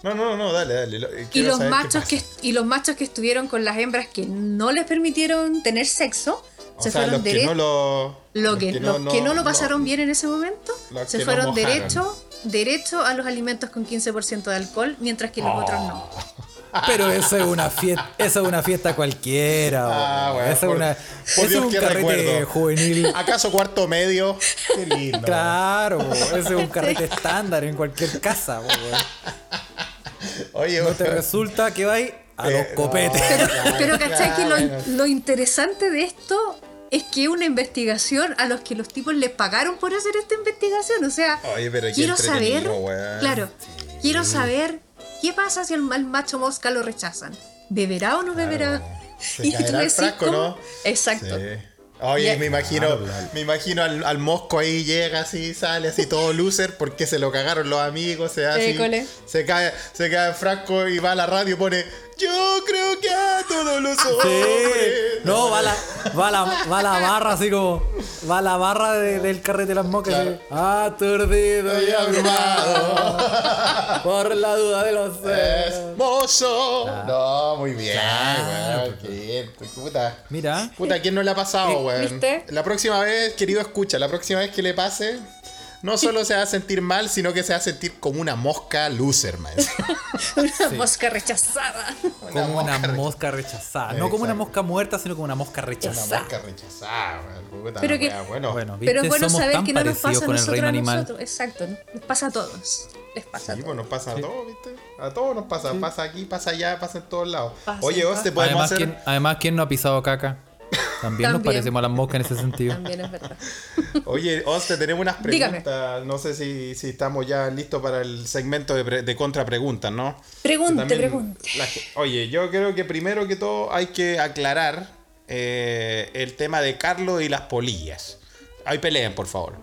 No, no, no, dale, dale. Y los, saber qué machos que, y los machos que estuvieron con las hembras que no les permitieron tener sexo, O se sea, fueron derechos. no lo... Que, los que no lo pasaron bien en ese momento se no fueron mojaron. derecho, derecho a los alimentos con 15% de alcohol, mientras que los otros no. Pero eso es una fiesta, eso es una fiesta cualquiera. Ah, bueno, eso por- es una, por eso es Dios, un carrete recuerdo. juvenil. ¿Acaso cuarto medio? Qué lindo. Claro, ese es un carrete estándar en cualquier casa. po, weón. Oye, No te resulta que vais a los Eh, copetes. no. Pero, pero ¿cachai que lo, interesante de esto es que una investigación a los que los tipos les pagaron por hacer esta investigación? O sea, Oye, pero qué quiero saber, claro, quiero saber qué pasa si al, al macho mosca lo rechazan. ¿Beberá o no beberá? Se Y tú caerá el decís frasco, ¿no? Exacto. Sí. Oye, me imagino, me imagino al, al mosco ahí llega así, sale así todo loser porque se lo cagaron los amigos, se hace se cae, se cae el frasco y va a la radio y pone Yo creo que a todos los Sí. hombres. No, va la, va la, va la barra así como. Va la barra de- del carrete de las. Claro. así, Aturdido y abrumado. Por la duda de los celos. Hermoso. No, muy bien, Claro. weón. Qué puta. Mira. Puta, ¿quién no le ha pasado, weón? ¿Viste? La próxima vez, querido escucha, la próxima vez que le pase, no solo se va a sentir mal, sino que se va a sentir como una mosca loser, man. Una mosca rechazada. como una mosca rechazada. No como una mosca muerta, sino como una mosca Una rechazada. mosca rechazada, man. Pero que- bueno. Bueno, Pero ¿viste? bueno Somos saber que no nos pasa a con el nosotros reino a animal. nosotros. Exacto, les pasa a todos. Les pasa a todos. pues nos pasa a todos, ¿viste? A todos nos pasa. Pasa aquí, pasa allá, pasa en todos lados. Pasa Oye, vos te podemos Además hacer. ¿quién, además, ¿quién no ha pisado caca? También, nos parecemos a las moscas en ese sentido. También es verdad. Oye, Oste, tenemos unas Dígame. preguntas. No sé si, si estamos ya listos para el segmento de, pre- de contrapreguntas, ¿no? Pregunte, También pregunte. la oye, yo creo que primero que todo hay que aclarar eh, el tema de Carlos y las polillas. Ahí peleen, por favor.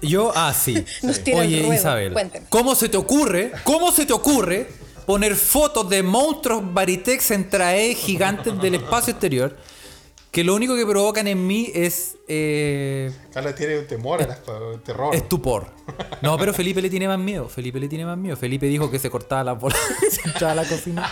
Yo, ah, sí. Nos el Oye, ruedo. Isabel, Cuénteme. ¿cómo se te ocurre? ¿Cómo se te ocurre poner fotos de monstruos Baritex en trae gigantes del espacio exterior? Que lo único que provocan en mí es eh, Carlos tiene un temor a las terror. estupor. No, pero Felipe le tiene más miedo. Felipe le tiene más miedo. Felipe dijo que se cortaba la bola, se entraba a la cocina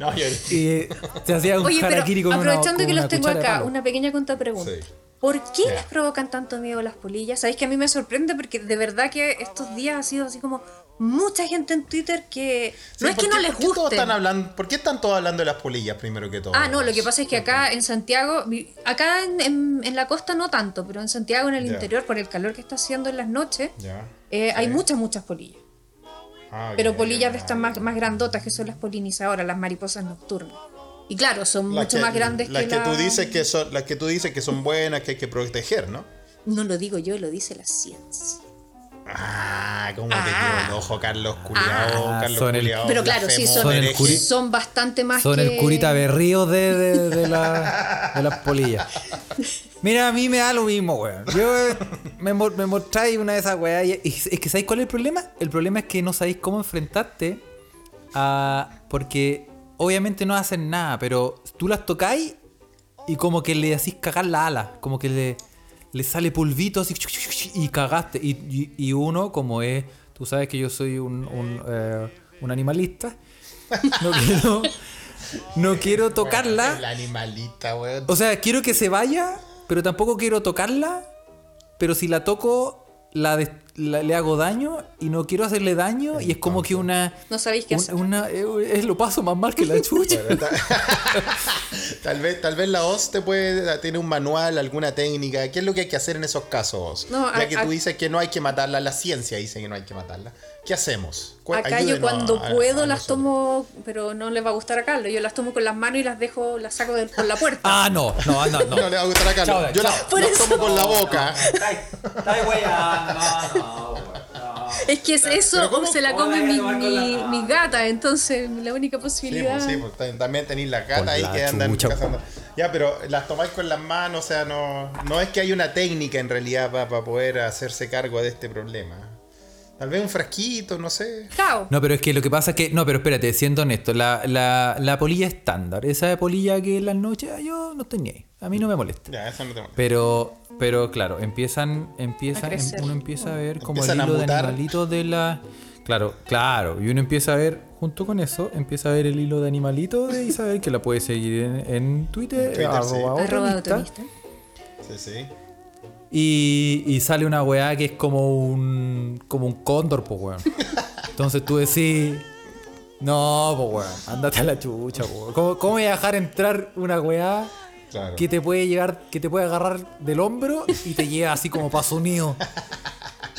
No, yo- y se hacía un Oye, pero con una- aprovechando con que una los tengo acá, una pequeña contrapregunta. Sí. ¿Por qué les provocan tanto miedo las polillas? Sabéis que a mí me sorprende porque de verdad que estos días ha sido así como mucha gente en Twitter que Sí, no es ¿por que qué- no les todos guste. están hablando, ¿Por qué están todos hablando de las polillas primero que todo? Ah, no, lo que pasa es que acá en Santiago, acá en, en- en la costa no tanto, pero en Santiago, en el interior, por el calor que está haciendo en las noches, eh, hay muchas, muchas polillas. Ah, Pero polillas de estas más, más grandotas que son las polinizadoras, las mariposas nocturnas. Y claro, son mucho que- más grandes las que, que la- tú dices que son las que tú dices que son buenas que hay que proteger ¿no? No lo digo yo, lo dice la ciencia. Ah cómo te Ah. el ojo Carlos culiao Ah, Carlos son el- culiao, Pero claro, sí, son, el curi- son bastante más Son que... el curita berrío de, de, de la- de las polillas. Mira, a mí me da lo mismo, weón. Yo eh, me, mo- me mostráis una de esas weas. Y, y es que ¿sabéis cuál es el problema? El problema es que no sabéis cómo enfrentarte a. Porque obviamente no hacen nada, pero tú las tocáis y como que le hacís cagar la ala. Como que le, le sale polvito así y cagaste. Y, y- y uno, como es. Tú sabes que yo soy un, un, eh, un animalista. No quiero. No quiero tocarla. el animalita weón O sea, quiero que se vaya, pero tampoco quiero tocarla. Pero si la toco, la, la- le hago daño y no quiero hacerle daño. Y es como que una. No sabéis qué un- hacer. una eh, es lo paso más mal que la chucha. tal vez tal vez la OS te puede tiene un manual alguna técnica qué es lo que hay que hacer en esos casos No, ya a- que a- tú dices que no hay que matarla la ciencia dice que no hay que matarla qué hacemos Cu- Acá yo cuando a- puedo a las nosotros. tomo, pero no le va a gustar a Carlos. Yo las tomo con las manos y las dejo, las saco de- por la puerta. ah, no, no, no, no. no le va a gustar a Carlos Chao, yo chao. las las tomo con la boca es que es eso Pero ¿cómo- se la come mi, la mi, gata, entonces la única Sí, posibilidad. pues, sí, pues, tam- también tenéis la Con gata ahí la que andan cazando. Ya, pero las tomáis con las manos, o sea, no, no es que hay una técnica en realidad para poder hacerse cargo de este problema. Tal vez un frasquito, no sé. No, pero es que lo que pasa es que. No, pero espérate, siendo honesto, la, la, la polilla estándar, esa polilla que en las noches, ah, yo no tenía ahí. A mí no me molesta. Ya, eso no te molesta. Pero, pero claro, empiezan, empiezan, crecer. uno empieza a ver como el Empiezan hilo de animalitos de la. Claro, claro. Y uno empieza a ver, junto con eso, empieza a ver el hilo de animalitos de Isabel, que la puede seguir en, en Twitter, Twitter, arroba sí. otra Arroba. Sí, sí. Y, y sale una weá que es como un. como un cóndor, pues weón. Entonces tú decís. No, pues weón, ándate a la chucha, pues. weón. ¿Cómo, ¿Cómo voy a dejar entrar una weá Claro. que te puede llegar, que te puede agarrar del hombro y te lleva así como paso unido?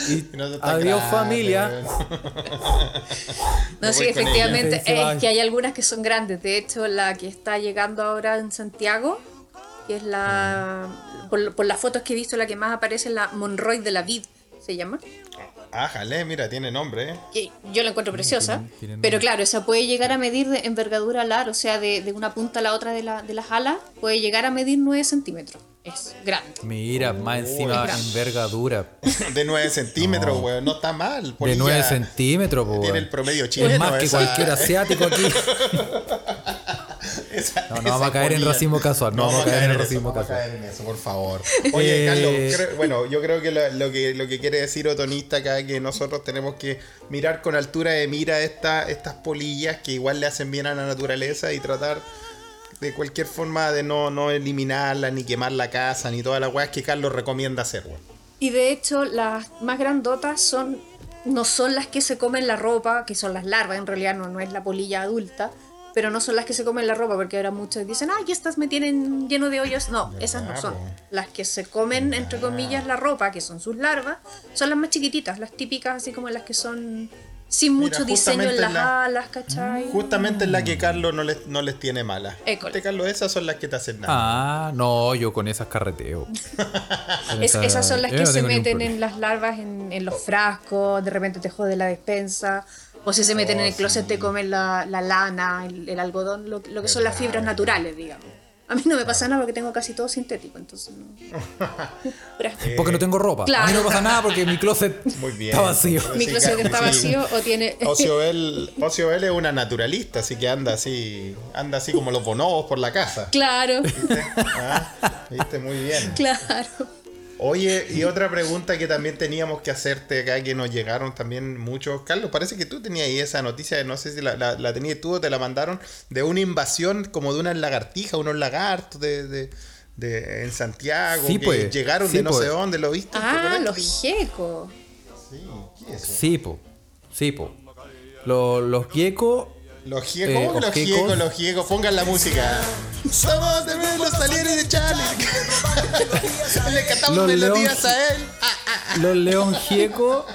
Y no adiós grande, familia. No, Me sí, efectivamente. Es que hay algunas que son grandes. De hecho, la que está llegando ahora en Santiago, que es la. Por, por las fotos que he visto, la que más aparece es la Monroy de la Vid, se llama. Ájale, mira, tiene nombre, ¿eh? Yo la encuentro preciosa. tiene- tiene pero claro, esa puede llegar a medir de envergadura alar, o sea, de, de una punta a la otra de, la- de las alas, puede llegar a medir 9 centímetros. Es grande. Mira, más encima envergadura. De 9 centímetros, No. weón. No está mal. De Polilla 9 centímetros, po, Tiene weón. el promedio chileno. Es más que esa- cualquier asiático aquí. esa- No, no vamos a caer en racismo casual, no vamos a caer en racismo no vamos a casual. caer en eso, por favor. Oye, Eh, Carlos, creo- bueno, yo creo que lo, lo que lo que quiere decir Otonista acá es que nosotros tenemos que mirar con altura de mira esta, estas polillas que igual le hacen bien a la naturaleza y tratar de cualquier forma de no, no eliminarla, ni quemar la casa, ni todas las weas que Carlos recomienda hacer, weón. Y de hecho, las más grandotas son no son las que se comen la ropa, que son las larvas, en realidad no, no es la polilla adulta, pero no son las que se comen la ropa, porque ahora muchos dicen, ay, estas me tienen lleno de hoyos. No, esas no son. Las que se comen, entre comillas, la ropa, que son sus larvas, son las más chiquititas, las típicas, así como las que son sin mucho diseño en las la- alas, ¿cachai? Justamente en la que Carlos no les, no les tiene mala. École. Este Carlos, esas son las que te hacen nada. Ah, no, yo con esas carreteo. Con Es- esas- esas son las que no se meten en las larvas, en, en los frascos, de repente te jode la despensa, o si se meten Oh, en el closet te comen la, la lana, el, el algodón, lo, lo que son las fibras naturales, digamos. A mí no me pasa nada porque tengo casi todo sintético, entonces no. Pero- Porque no tengo ropa. A mí Claro. no pasa nada porque mi closet Muy bien. está vacío. Mi Sí, closet está sí. vacío o tiene... Ociobel, Ociobel es una naturalista, así que anda así, anda así como los bonobos por la casa. Claro, Ah, Viste, muy bien. claro. Oye, y otra pregunta que también teníamos que hacerte acá, que nos llegaron también muchos. Carlos, parece que tú tenías ahí esa noticia, no sé si la, la, la tenías tú o te la mandaron, de una invasión como de unas lagartijas, unos lagartos de, de, de- en Santiago, Sí, que pues, llegaron sí, de no sé pues. dónde, ¿lo viste? ¿Te Ah, los gecos. Sí, ¿qué es eso? Sí, po. Sí, po. Lo- los geckos. Los Eh, ¿cómo que los giecos, los giecos? Pongan la música. Somos de ver los talleres de Charlie. Le cantamos Los melodías león- a él. Ah, Los león gieco.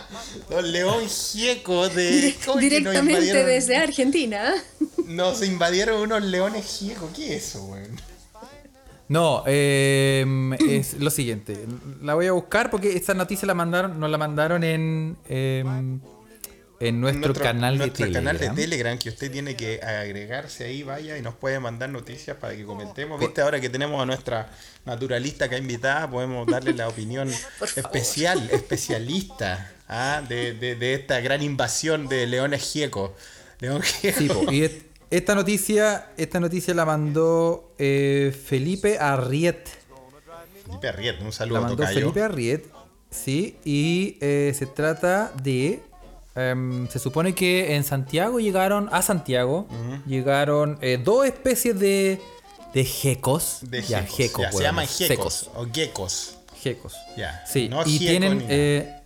Los león gieco de. ¿cómo es que nos Directamente desde Argentina. Nos invadieron unos leones giecos. ¿Qué es eso, weón? No, eh, es lo siguiente. La voy a buscar porque esta noticia la mandaron, nos la mandaron en, eh, en nuestro, canal de nuestro Telegram. canal de Telegram que usted tiene que agregarse ahí, vaya y nos puede mandar noticias para que comentemos. Viste, ahora que tenemos a nuestra naturalista acá invitada, podemos darle la opinión especial, especialista ah, de, de- de esta gran invasión de leones giecos. León gieco. Sí, po, y et- esta noticia, esta noticia la mandó eh, Felipe Arriet. Felipe Arriet, un La saludo a mandó. Felipe Arriet. Sí, y eh, se trata de. Em, se supone que en Santiago llegaron. A Santiago llegaron eh, dos especies de. de gecos. De Ya, gecos, ya, se llaman gecos o geckos. Gecos. Ya, Sí, no y tienen. eh,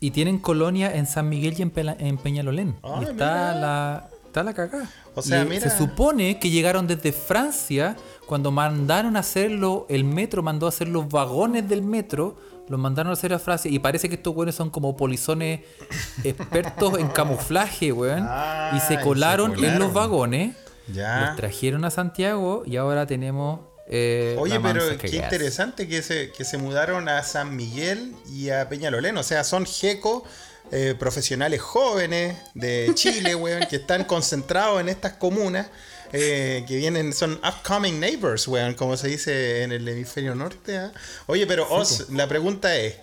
y tienen colonia en San Miguel y en, Pela- en Peñalolén. Ah, y está mira. la. Está la cagada. O sea, Y mira. Se supone que llegaron desde Francia cuando mandaron a hacerlo. El metro mandó a hacer los vagones del metro. Los mandaron a hacer a Francia. Y parece que estos güeyes son como polizones expertos en camuflaje, weón. Ah, y se se colaron en los vagones. Ya. Los trajeron a Santiago y ahora tenemos. eh, Oye, la pero qué interesante que se, que se mudaron a San Miguel y a Peñalolén. O sea, son gecos eh, profesionales jóvenes de Chile, weón, que están concentrados en estas comunas. Eh, que vienen, son upcoming neighbors, weón, como se dice en el hemisferio norte. ¿ah? Oye, pero Oz, la pregunta es: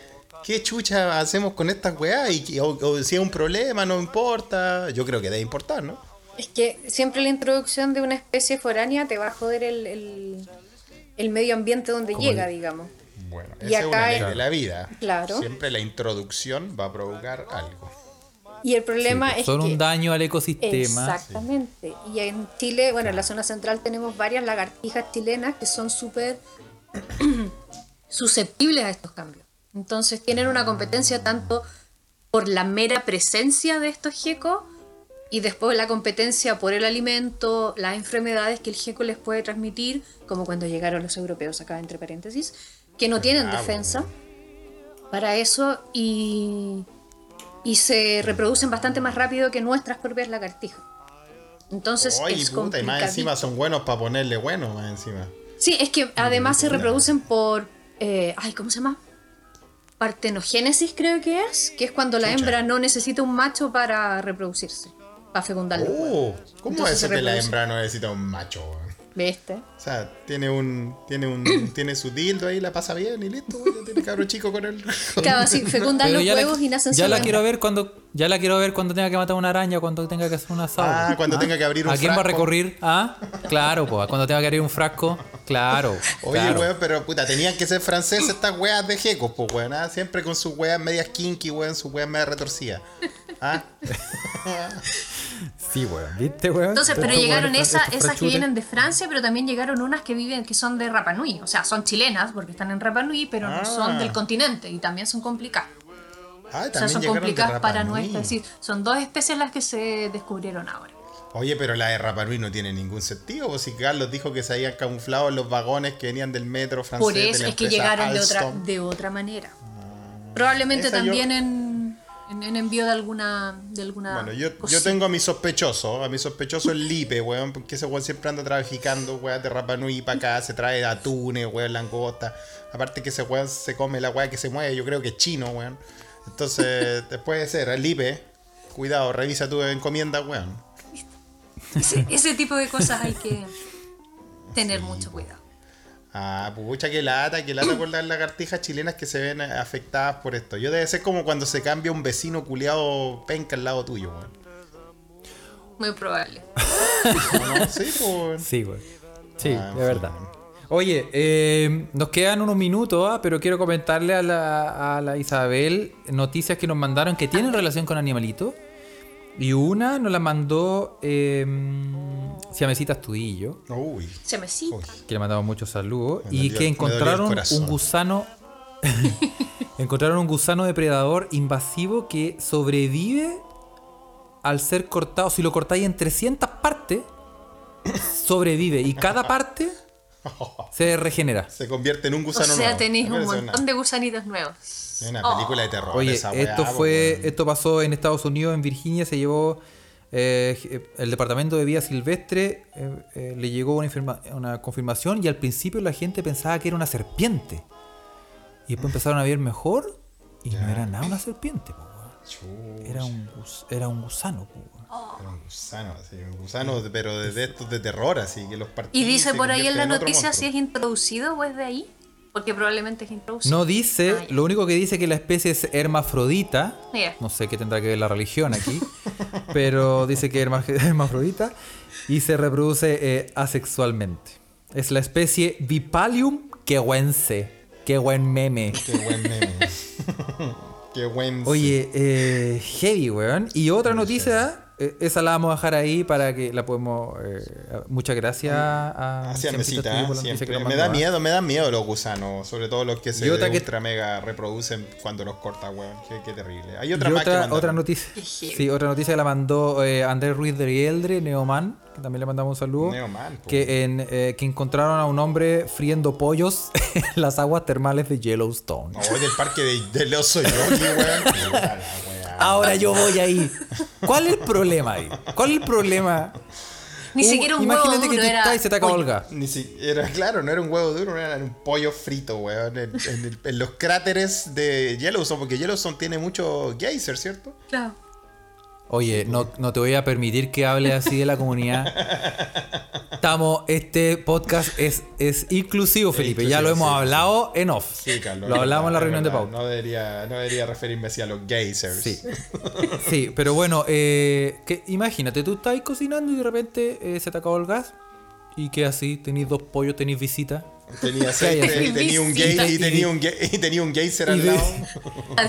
¿qué chucha hacemos con estas weas? Y, o, o si es un problema, no importa. Yo creo que debe importar, ¿no? Es que siempre la introducción de una especie foránea te va a joder el, el, el medio ambiente donde Como llega, el- digamos. Bueno, Y esa es una acá ley es- de la vida. Claro. Siempre la introducción va a provocar algo. Y el problema es Son que... un daño al ecosistema. Exactamente. Y en Chile, bueno, en la zona central tenemos varias lagartijas chilenas que son súper susceptibles a estos cambios. Entonces tienen una competencia tanto por la mera presencia de estos gecos y después la competencia por el alimento, las enfermedades que el geco les puede transmitir, como cuando llegaron los europeos acá entre paréntesis, que no tienen Ah, defensa para eso y, y se reproducen bastante más rápido que nuestras propias lagartijas. Entonces Ay, es puta, y más encima son buenos para ponerle bueno, más encima. Sí, es que además se reproducen por. eh, ay, ¿cómo se llama? Partenogénesis, creo que es. Que es cuando la Chucha. hembra no necesita un macho para reproducirse. Para fecundar. Oh, ¿Cómo es eso que la hembra no necesita un macho? ¿Viste? O sea, tiene un, tiene un, tiene su dildo ahí, la pasa bien y listo, weón, ya tiene cabro chico con él. Claro, sí, fecundan los la- huevos y nacen Ya la quiero ver cuando ya la quiero ver cuando tenga que matar una araña, cuando tenga que hacer un asado. Ah, cuando tenga que abrir un ¿A quién va a recurrir? Ah, claro, pues, cuando tenga que abrir un frasco, claro. Oye, claro. weón, pero puta, tenían que ser franceses estas weas de jecos, pues weón, ah, siempre con sus weas medias kinky, weón, sus weas medias retorcidas. ¿Ah? Sí, weón. ¿Viste, weón? Entonces, pero llegaron weones, esa- estos esas que vienen de Francia, pero también llegaron unas que viven, que son de Rapa Nui. O sea, son chilenas porque están en Rapa Nui, pero Ah. no son del continente y también son complicadas. Ah, O sea, también son complicadas para. Es decir, son dos especies las que se descubrieron ahora. Oye, pero la de Rapa Nui no tiene ningún sentido. Pues si Carlos dijo que se habían camuflado en los vagones que venían del metro francés. Por de eso la es que llegaron de otra, de otra manera. Probablemente Esa yo- también en, en, en envío de alguna, de alguna Bueno, yo, yo tengo a mi sospechoso, a mi sospechoso el Lipe, weón, porque ese weón siempre anda traficando, weón, de Rapa Nui para acá, se trae atunes, weón, langosta. Aparte que ese weón se come la weá que se mueve, yo creo que es chino, weón. Entonces, puede ser, el Lipe, cuidado, revisa tu encomienda, weón. Ese, ese tipo de cosas hay que tener mucho cuidado. Ah, pucha, que lata, que lata por las lagartijas chilenas que se ven afectadas por esto. Yo debe ser como cuando se cambia un vecino culiado penca al lado tuyo, weón. Muy probable. ¿O no? Sí, pues. Sí, güey. Sí, Ah, de verdad. Oye, eh, nos quedan unos minutos, ah, pero quiero comentarle a la, a la Isabel noticias que nos mandaron que tienen relación con animalitos. Y una nos la mandó eh, Siamesita Estudillo, Uy. Se me cita. que le mandamos muchos saludos. Me y dolió- que encontraron un gusano. encontraron un gusano depredador invasivo que sobrevive al ser cortado. Si lo cortáis en 300 partes, sobrevive. Y cada parte se regenera. Se convierte en un O gusano sea, nuevo. tenéis Me un parece montón de gusanitos nuevos. Una, una Oh. película de terror. Oye, esa weá, esto po, fue, weón. esto pasó en Estados Unidos, en Virginia, se llevó eh, el Departamento de Vida Silvestre, eh, eh, le llegó una, confirmación y al principio la gente pensaba que era una serpiente. Y después empezaron a ver mejor y no era nada una serpiente, era un, gus- era un gusano. weón. era un gusano, así, un gusano, de- pero de, de estos de terror, así, que los Y partís dice por ahí en la noticia si es introducido o es de ahí. Porque probablemente es introducido. No dice, Ah, lo único que dice que la especie es hermafrodita. Ya. No sé qué tendrá que ver la religión aquí, pero dice que es herma- hermafrodita y se reproduce eh, asexualmente. Es la especie Vipalium quehuense. Qué buen meme. Qué buen meme. Qué buen. Oye, eh, heavy, weón. Y otra noticia, esa la vamos a dejar ahí para que la podemos... eh, muchas gracias a... Hacia mesita, siempre. que Me da ¿ah? miedo, me da miedo los gusanos, sobre todo los que se Y otra que- ultra mega reproducen cuando los corta, weón. Qué, qué terrible. Hay otra y más que otra, mandaron. otra noticia. Sí, otra noticia que la mandó eh, Andrés Ruiz de Rieldre, Neoman, que también le mandamos un saludo. Neoman, po. que, en, eh, que encontraron a un hombre friendo pollos en las aguas termales de Yellowstone. Oye, el parque de, del oso yogi, weón. Ahora yo voy ahí. ¿Cuál es el problema ahí? ¿Cuál es el problema? Ni Un- siquiera un huevo Imagínate que duro, tú era estás y se te gas. Ni siquiera, claro, no era un huevo duro, era un pollo frito, weón. En, en el- en los cráteres de Yellowstone, porque Yellowstone tiene mucho geyser, ¿cierto? Claro. Oye, no, no te voy a permitir que hable así de la comunidad. Estamos, este podcast es, es inclusivo, Felipe. ya lo hemos sí, hablado en off. Sí, Carlos. Lo hablamos en la verdad, reunión de pauta. No debería, no debería referirme así a los geysers. Sí. Sí, pero bueno, eh, que, imagínate, tú estás cocinando y de repente eh, se te acabó el gas. ¿Y qué así? Tenéis dos pollos, tenéis visita. Tenía y tenía un gay y tenía un gay y tenía un geyser al lado.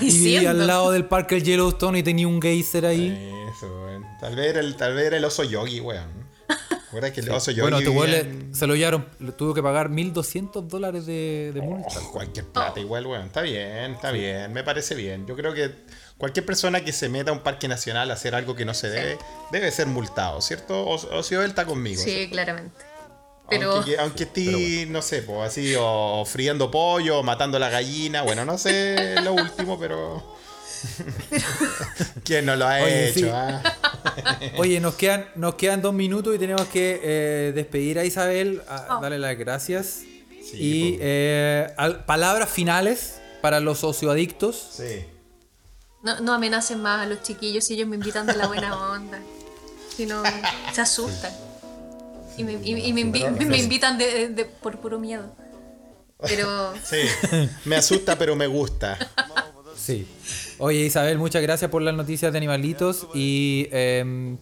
Y al lado del parque del Yellowstone y tenía un geyser ahí. Eso, weón. Tal vez era el, tal vez era el oso yogi, weón. ¿Recuerdas que el oso yogi Bueno, tu en- se lo llevaron, le tuvo que pagar 1.200 dólares de, de multa. Oh, cualquier plata igual, weón. Está bien, está bien, me parece bien. Yo creo que cualquier persona que se meta a un parque nacional a hacer algo que no se debe, debe ser multado, ¿cierto? O, o si él está conmigo. Sí, claramente. Pero Aunque, aunque esté, no sé, pues así, o friendo pollo, o matando la gallina, bueno, no sé lo último, pero... ¿Quién no lo ha Oye, hecho? sí. ah? Oye, nos quedan, nos quedan dos minutos y tenemos que eh, despedir a Isabel, a- Oh. darle las gracias. Sí, y eh, al- palabras finales para los socioadictos. Sí. no, no amenacen más a los chiquillos si ellos me invitan de la buena onda. Si no, se asustan. Y me, y- y me invi- Pero- me invitan de, de- por puro miedo. Pero Sí, me asusta, pero me gusta. Sí. Oye, Isabel, muchas gracias por las noticias de animalitos y em,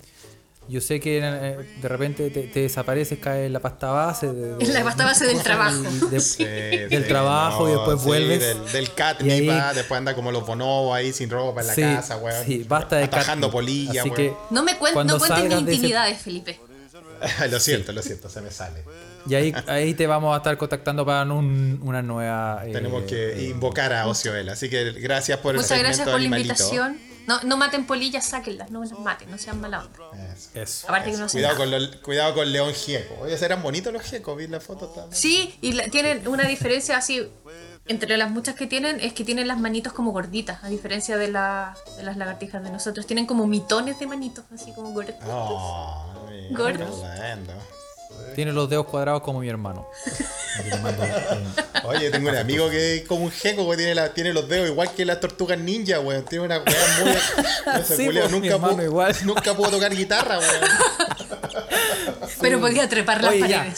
Yo sé que eh, de repente te, te desapareces, cae en la pasta base. de- de- En la pasta base del trabajo. de- Sí, del sí, trabajo y no, después sí, vuelves. Del, del Y catnip, ahí- ah, después anda como los bonobos ahí sin ropa en la Sí, casa, weón. sí, basta de Atajando catnip. polilla, Así weón. que No me cuen- Cuando no cuentes mis de ese- intimidades, Felipe. lo siento, lo siento, se me sale. Y ahí, ahí te vamos a estar contactando para un- una nueva. eh, Tenemos que invocar a Ocioel, así que gracias por el Muchas gracias por la invitación. No, no maten polillas, sáquenlas, no las maten, no sean mala onda. Eso. Eso. Aparte que no hacen Cuidado con, lo- cuidado con León Gieco. Oye, eran bonitos los Giecos, vi la foto. está- Sí, y la- tienen una diferencia así, entre las muchas que tienen, es que tienen las manitos como gorditas, a diferencia de, la- de las lagartijas de nosotros. Tienen como mitones de manitos, así como gorditas. Oh, Gordos. Tiene los dedos cuadrados como mi hermano. Oye, tengo un amigo que es como un geco que tiene, la, tiene los dedos igual que las tortugas ninja, weón. Tiene una weá muy. Sí, pues, nunca, pudo, igual. nunca pudo tocar guitarra, weón. Pero podía trepar las Oye, ya.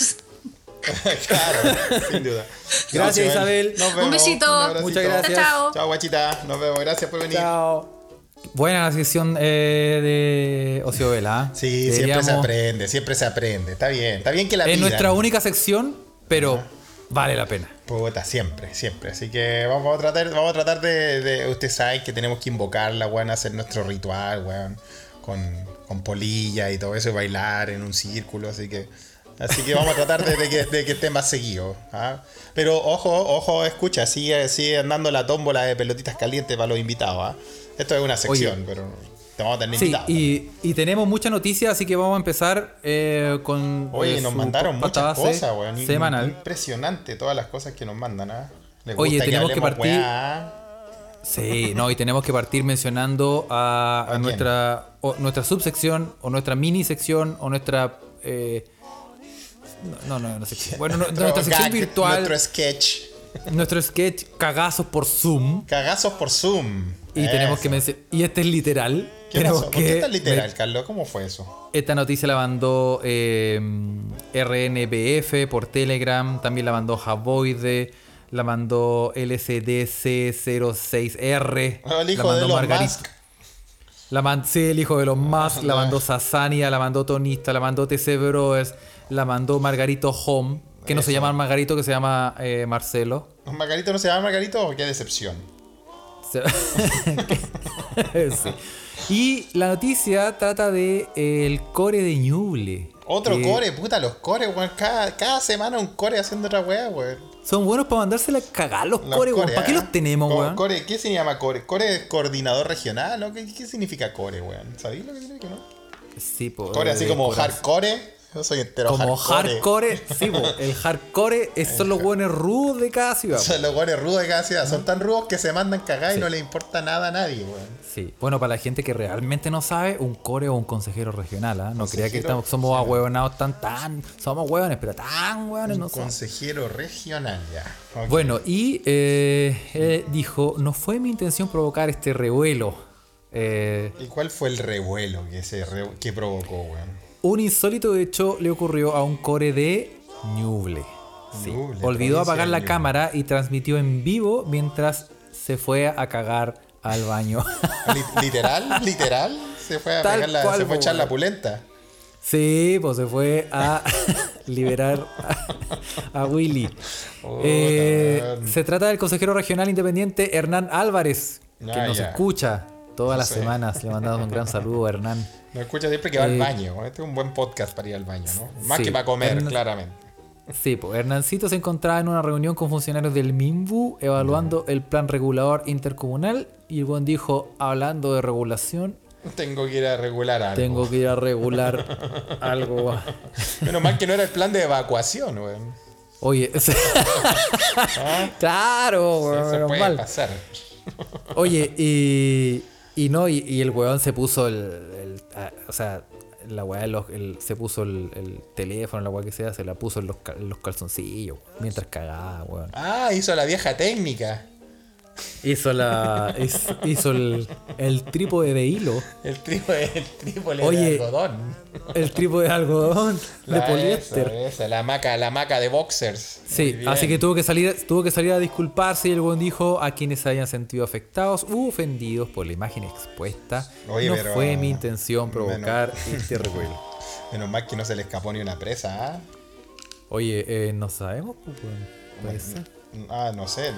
claro, sin duda. Gracias, Joel. Isabel. Nos vemos. Un besito. abracito. Muchas gracias. Chao. Chao, guachita. Nos vemos. Gracias por venir. Chao. Buena la sesión eh, de Ocio Vela. ¿ah? Sí, siempre se aprende, siempre se aprende. Está bien, está bien que la Es pidan. nuestra única sección, pero vale la pena. Puta, siempre, siempre. Así que vamos a tratar, vamos a tratar de, de- Usted sabe que tenemos que invocarla, weón, hacer nuestro ritual, weón. Con, con polilla y todo eso, y bailar en un círculo, así que. Así que vamos a tratar de, de que, de que esté más seguido. ¿ah? Pero ojo, ojo, escucha, sigue, sigue andando la tómbola de pelotitas calientes para los invitados. ¿ah? Esto es una sección, pero te vamos a tener Sí, invitados. y, y tenemos muchas noticias, así que vamos a empezar eh, con. Oye, eh, nos mandaron muchas cosas, weón. Semanal. Impresionante todas las cosas que nos mandan, ¿ah? Les Oye, gusta tenemos que hablemos partir- weá, ¿ah? Sí, no, y tenemos que partir mencionando a, nuestra, o nuestra subsección, o nuestra mini sección, o nuestra. eh, no, no, no, sección. Bueno, no- Nuestro nuestra sección gag, virtual, Nuestro nuestro, sketch. cagazos por Zoom. Cagazos por Zoom. Y tenemos que mencionar. Y este es literal. ¿Qué tenemos pasó? ¿Por qué tan literal, me- Carlos? ¿Cómo fue eso? Esta noticia la mandó eh, RNBF por Telegram, también la mandó Javoide, la mandó LCDC06R, Ah, el hijo la mandó de Elon Margarita. Musk. La man- sí, el hijo de los Musk, la Ah, mandó Sasania, la mandó Tonista, la mandó TC Brothers, la mandó Margarito Home, que no se llama Margarito, que se llama eh, Marcelo. ¿Margarito no se llama Margarito? Qué decepción. Sí. Y la noticia trata de eh, el core de Ñuble. Otro core, puta, los cores, weón. Cada, cada semana un core haciendo otra weá, weón. Son buenos para mandársela a cagar los Los core, weón. ¿Para qué ah. los tenemos, Co- weón? Core, ¿Qué se llama core? ¿Core es coordinador regional? ¿no? ¿Qué, qué significa core, weón? ¿Sabéis lo que significa, no? Sí, po, Core así como hardcore. Yo soy entero Como hardcore. hardcore, sí, po, el hardcore es- son los buenos rudos de cada ciudad. po. Son los weones rudos de cada ciudad. Son tan rudos que se mandan cagar y no les importa nada a nadie, weón. Sí. Bueno, para la gente que realmente no sabe, un core o un consejero regional, ¿ah? No crea que Consejero estamos, somos ahueonados tan, tan. Somos hueones, pero tan hueones no consejero regional, ya. Bueno, y eh, él dijo: No fue mi intención provocar este revuelo. Eh, ¿Y cuál fue el revuelo que, se re- que provocó, weón? Un insólito hecho le ocurrió a un core de Ñuble. Sí. Ñuble, Olvidó apagar la Ñuble. cámara y transmitió en vivo mientras se fue a cagar al baño. Li- literal, literal. Se fue a, pegar la- cual, se fue a echar la pulenta. sí, pues se fue a liberar a, a Willy. Eh, se trata del consejero regional independiente Hernán Álvarez, que Ah, nos escucha todas las semanas. Le mandamos un gran saludo a Hernán. Me escucha siempre que va al Eh, baño. Este es un buen podcast para ir al baño, ¿no? Más sí. que para comer, claramente. Sí, pues Hernancito se encontraba en una reunión con funcionarios del MIMBU evaluando el plan regulador intercomunal y el buen dijo, hablando de regulación, Tengo que ir a regular algo. tengo que ir a regular algo. Menos mal que no era el plan de evacuación, weón. Oye, claro, weón, Se menos puede mal. pasar. Oye, y, y no, y, el weón se puso el, ah, o sea, la weá, el- se puso el, el teléfono, la weá que sea, se la puso en los, los calzoncillos, mientras cagaba, weón. Ah, hizo la vieja técnica. Hizo la. hizo, hizo el, el trípode de hilo. El trípode, el trípode Oye, de algodón. El trípode de algodón. de La- poliéster. esa, esa, la maca, la maca de boxers. Sí, así que tuvo que salir, tuvo que salir a disculparse y el buen dijo a quienes se hayan sentido afectados u ofendidos por la imagen expuesta. Oye, no pero- fue mi intención provocar este revuelo. Menos mal que no se le escapó ni una presa, ¿ah? Oye, eh, no sabemos, pues. Puede ser. Ah, no sé. No,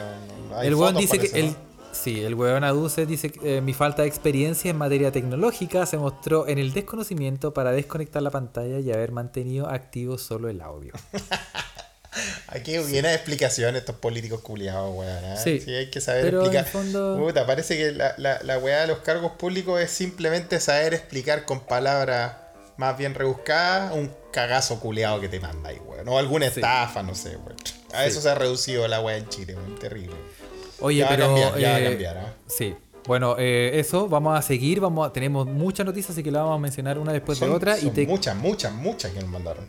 no- hay El weón dice que. parece, El, ¿no? sí, el weón aduce, dice que eh, mi falta de experiencia en materia tecnológica se mostró en el desconocimiento para desconectar la pantalla y haber mantenido activo solo el audio. Aquí viene explicación estos políticos culiados, weón. ¿ah? Sí, hay que saber pero en explicar. el fondo- Puta, parece que la, la, la weá de los cargos públicos es simplemente saber explicar con palabras más bien rebuscadas un cagazo culiado que te manda ahí, weón. O alguna Sí. estafa, no sé, weón. A eso se ha reducido la weá en Chile, weón. Terrible. Oye, Ya va a pero. cambiar, ya va a eh, cambiar, ¿ah? Sí. Bueno, eh, eso, vamos a seguir, vamos a, tenemos muchas noticias, así que la vamos a mencionar una después Son, de otra. y te- muchas, muchas, muchas que nos mandaron.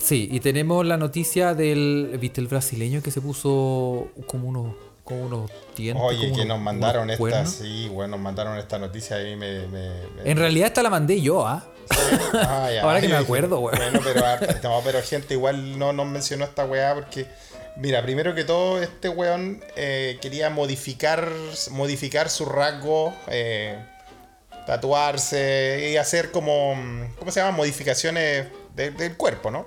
Sí, y tenemos la noticia del, ¿viste el brasileño que se puso como unos, como unos dientes? Oye, como que unos- nos mandaron esta, cuernos? sí, bueno, nos mandaron esta noticia y me... me- me- En realidad esta la mandé yo, ¿ah? Ah, ya. Ahora que me acuerdo, weón. Bueno, pero, no, pero gente igual no nos mencionó esta weá porque, mira, primero que todo, este weón eh, quería modificar, modificar su rasgo, eh, tatuarse y hacer como, ¿cómo se llama? Modificaciones de- del cuerpo, ¿no?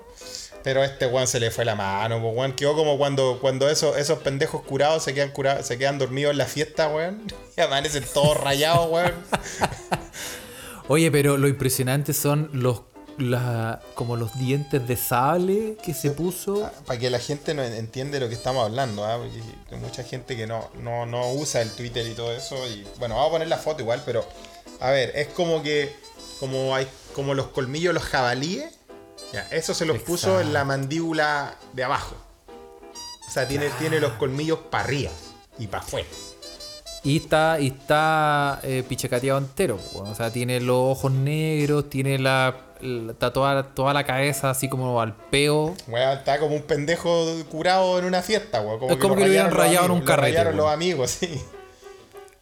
Pero a este weón se le fue la mano, weón. Quedó como cuando, cuando esos, esos pendejos curados se quedan curados, se quedan dormidos en la fiesta, weón. Y amanecen todos rayados, weón. Oye, pero lo impresionante son los la, como los dientes de sable que se puso. Para que la gente no entiende lo que estamos hablando, ¿ah? Porque hay mucha gente que no, no, no usa el Twitter y todo eso. Y bueno, vamos a poner la foto igual, pero a ver, es como que como hay como los colmillos de los jabalíes. Ya, eso se los puso en la mandíbula de abajo. O sea, tiene, tiene los colmillos para arriba y para afuera. Y está, y está eh, pichecateado entero. po, O sea, tiene los ojos negros, tiene la, la- está toda, toda la cabeza así como al peo. Weón, está como un pendejo curado en una fiesta, weón. Es como que lo hubieran rayado en un lo carrete, rayaron los amigos, sí.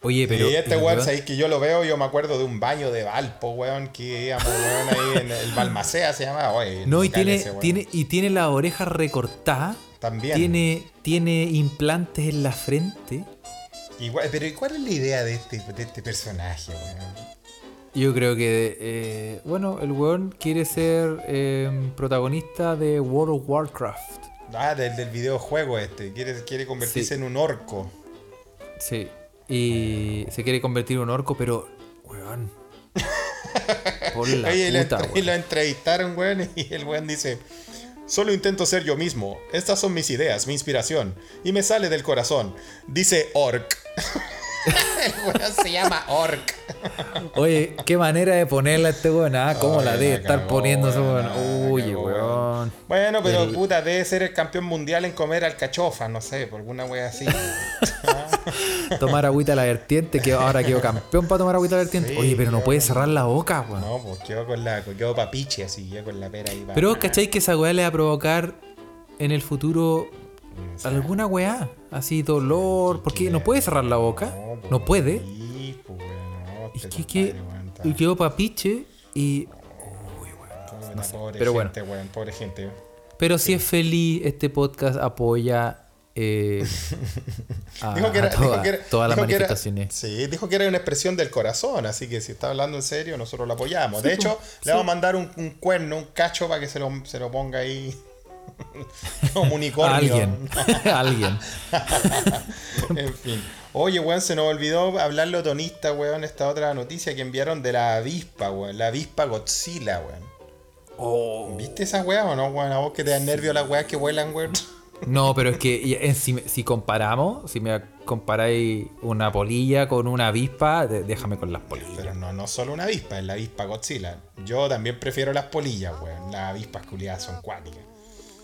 Oye, pero. y este lo weón, sabéis que yo lo veo, yo me acuerdo de un baño de Valpo, weón, que íbamos, weón, ahí en el Balmacea se llama, oye, No, y ese, tiene, y tiene la oreja recortada. También. Tiene, tiene implantes en la frente. Igual- pero ¿y cuál es la idea de este, de este personaje, weón? Yo creo que, eh, bueno, el weón quiere ser eh, protagonista de World of Warcraft. Ah, del, del videojuego este, quiere, quiere convertirse Sí. en un orco. Sí. Y se quiere convertir en un orco, pero, weón. Por la Oye, y lo entrevistaron, weón, y el weón dice, solo intento ser yo mismo, estas son mis ideas, mi inspiración, y me sale del corazón. Dice orc. el weón se llama orc. Oye, qué manera de ponerla a este weón. Ah, cómo la debe estar cagó, poniendo ese weón, Oye, weón. Bueno, pero El- puta, debe ser el campeón mundial en comer alcachofa, no sé, por alguna wea así. Tomar agüita a la vertiente, que ahora quedó campeón para tomar agüita a la vertiente. Sí, Oye, pero no puede con- cerrar la boca, weón. No, pues quedó con la, quedó papiche así, quedó con la pera ahí. Pero, ¿cachai que esa weá le va a provocar en el futuro alguna weá? Así, dolor. Porque no puede cerrar la boca. No puede. Pues, weón, no, Y este que, que- weón, y quedó papiche y. Puta, pobre pero bueno. gente, weón, pobre gente. Pero si es feliz, este podcast apoya eh, a, Dijo que era, a dijo que era- todas las dijo que era- manifestaciones. sí, dijo que era una expresión del corazón, así que si está hablando en serio, nosotros lo apoyamos. Sí, de hecho, pues, le vamos a mandar un, un cuerno, un cacho para que se lo, se lo ponga ahí como unicornio. Alguien. Alguien. en fin. Oye, weón, se nos olvidó hablar lotonista, weón, esta otra noticia que enviaron de la avispa, weón. La avispa Godzilla, weón. Oh. ¿Viste esa weá o no, weón? A vos que te dan nervios las weas que vuelan, weón. No, pero es que en- si, si comparamos, si me comparáis una polilla con una avispa, de- déjame con las polillas. Pero no, no solo una avispa, es la avispa Godzilla. Yo también prefiero las polillas, weón. Las avispas culiadas son cuáticas.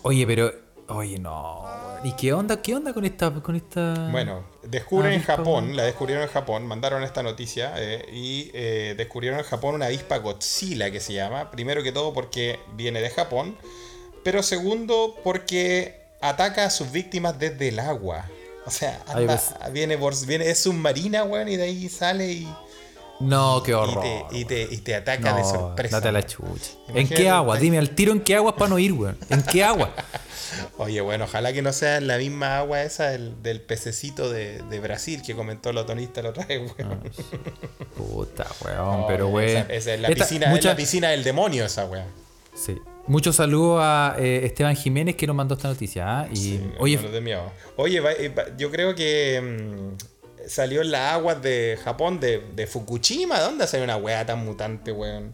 Oye, pero. Oye, no. ¿Y qué onda? ¿Qué onda con esta. Con esta... Bueno, descubren en avispa, Japón, la descubrieron en Japón, mandaron esta noticia eh, y eh, descubrieron en Japón una avispa Godzilla que se llama. Primero que todo porque viene de Japón, pero segundo porque ataca a sus víctimas desde el agua. O sea, anda- veces- viene, por, viene, es submarina, weón, y de ahí sale y, No, qué y, horror. te, y, te, y te ataca de sorpresa. date a la chucha. ¿En qué agua? Dime al tiro en qué agua para no ir, weón. ¿En qué agua? Oye, bueno, ojalá que no sea la misma agua esa del, del pececito de, de Brasil que comentó el otonista la otra vez, weón. Puta, weón, No, pero weón. Esa, es, la Esta- piscina, es la piscina del demonio esa, weón. Sí. Muchos saludos a eh, Esteban Jiménez que nos mandó esta noticia. ¿ah? Y, oye, No. Oye, va- eh, va- yo creo que mm, salió en las aguas de Japón, de, de Fukushima. ¿Dónde salió una weá tan mutante, weón?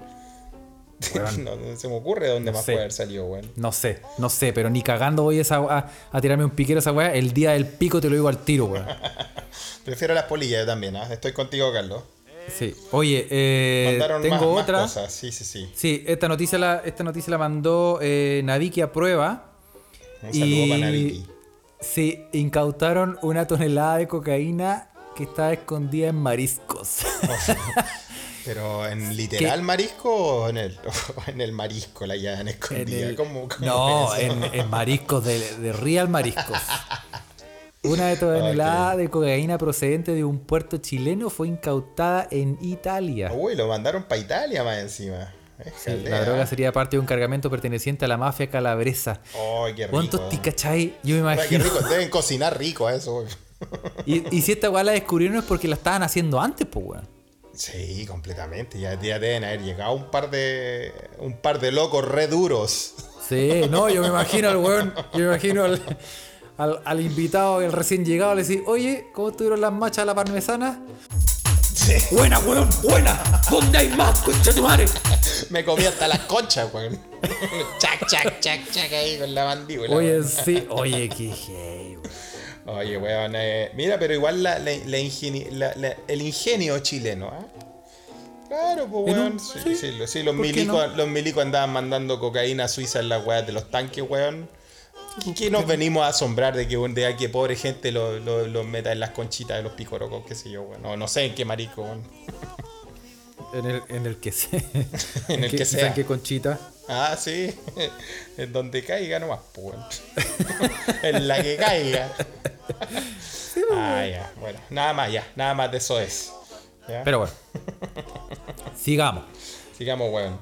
Weón. no, no se me ocurre dónde No más sé. puede haber salido, weón. no sé, no sé, pero ni cagando voy a, esa, a, a tirarme un piquero a esa weá. El día del pico te lo digo al tiro, weón. Prefiero las polillas yo también, ¿ah? Estoy contigo, Carlos. Sí. Oye, eh, Mandaron tengo más, más otra. cosas. Sí, sí, sí. Sí, esta noticia la, esta noticia la mandó eh, Naviki a prueba. Un saludo para Naviki. Sí, incautaron una tonelada de cocaína que estaba escondida en mariscos. Pero en literal marisco o en el, o en el marisco la llevan En escondida. el- ¿Cómo- cómo no, es en, en mariscos, de, de real mariscos. Una tonelada de cocaína procedente de un puerto chileno fue incautada en Italia. Uy, lo mandaron para Italia más encima. Sí, la droga sería parte de un cargamento perteneciente a la mafia calabresa. Ay, qué rico. ¿Cuántos ti cachai? Yo me Ay, qué imagino. rico. Deben cocinar rico a eso, güey. Y, y si esta weá la descubrieron es porque la estaban haciendo antes, pues weón. Sí, completamente. Ya, ya deben haber llegado un par de. un par de locos re duros. Sí, no, yo me imagino al weón, yo me imagino al, al, al invitado, el recién llegado, le decís, oye, ¿cómo estuvieron las machas a la parmesana? Buena, weón, buena. ¿Dónde hay más, concha tu madre? Me comí hasta las conchas, güey. chac, chac, chac, chac ahí con la mandíbula. Oye, weón. sí, oye, qué gay, weón. Oye, weón, eh, mira, pero igual la, la- la ingeni- la- la- el ingenio chileno, ¿ah? Claro, pues, un- weón. Sí, sí, sí, lo- sí, los, ¿por qué milicos, no? los milicos andaban mandando cocaína a Suiza en las weas de los tanques, weón. ¿Qué, qué nos venimos a asombrar de que un día que pobre gente los lo, lo meta en las conchitas de los picorocos, qué sé yo, weón? No, no sé en qué marico, weón. En el, en el que sea. En el que qué- sea. ¿En qué conchita? Ah, sí. en donde caiga nomás, pues, en la que caiga. ah, ya. Bueno, nada más, ya. Nada más de eso es. ¿Ya? Pero bueno. Sigamos. Sigamos, weón.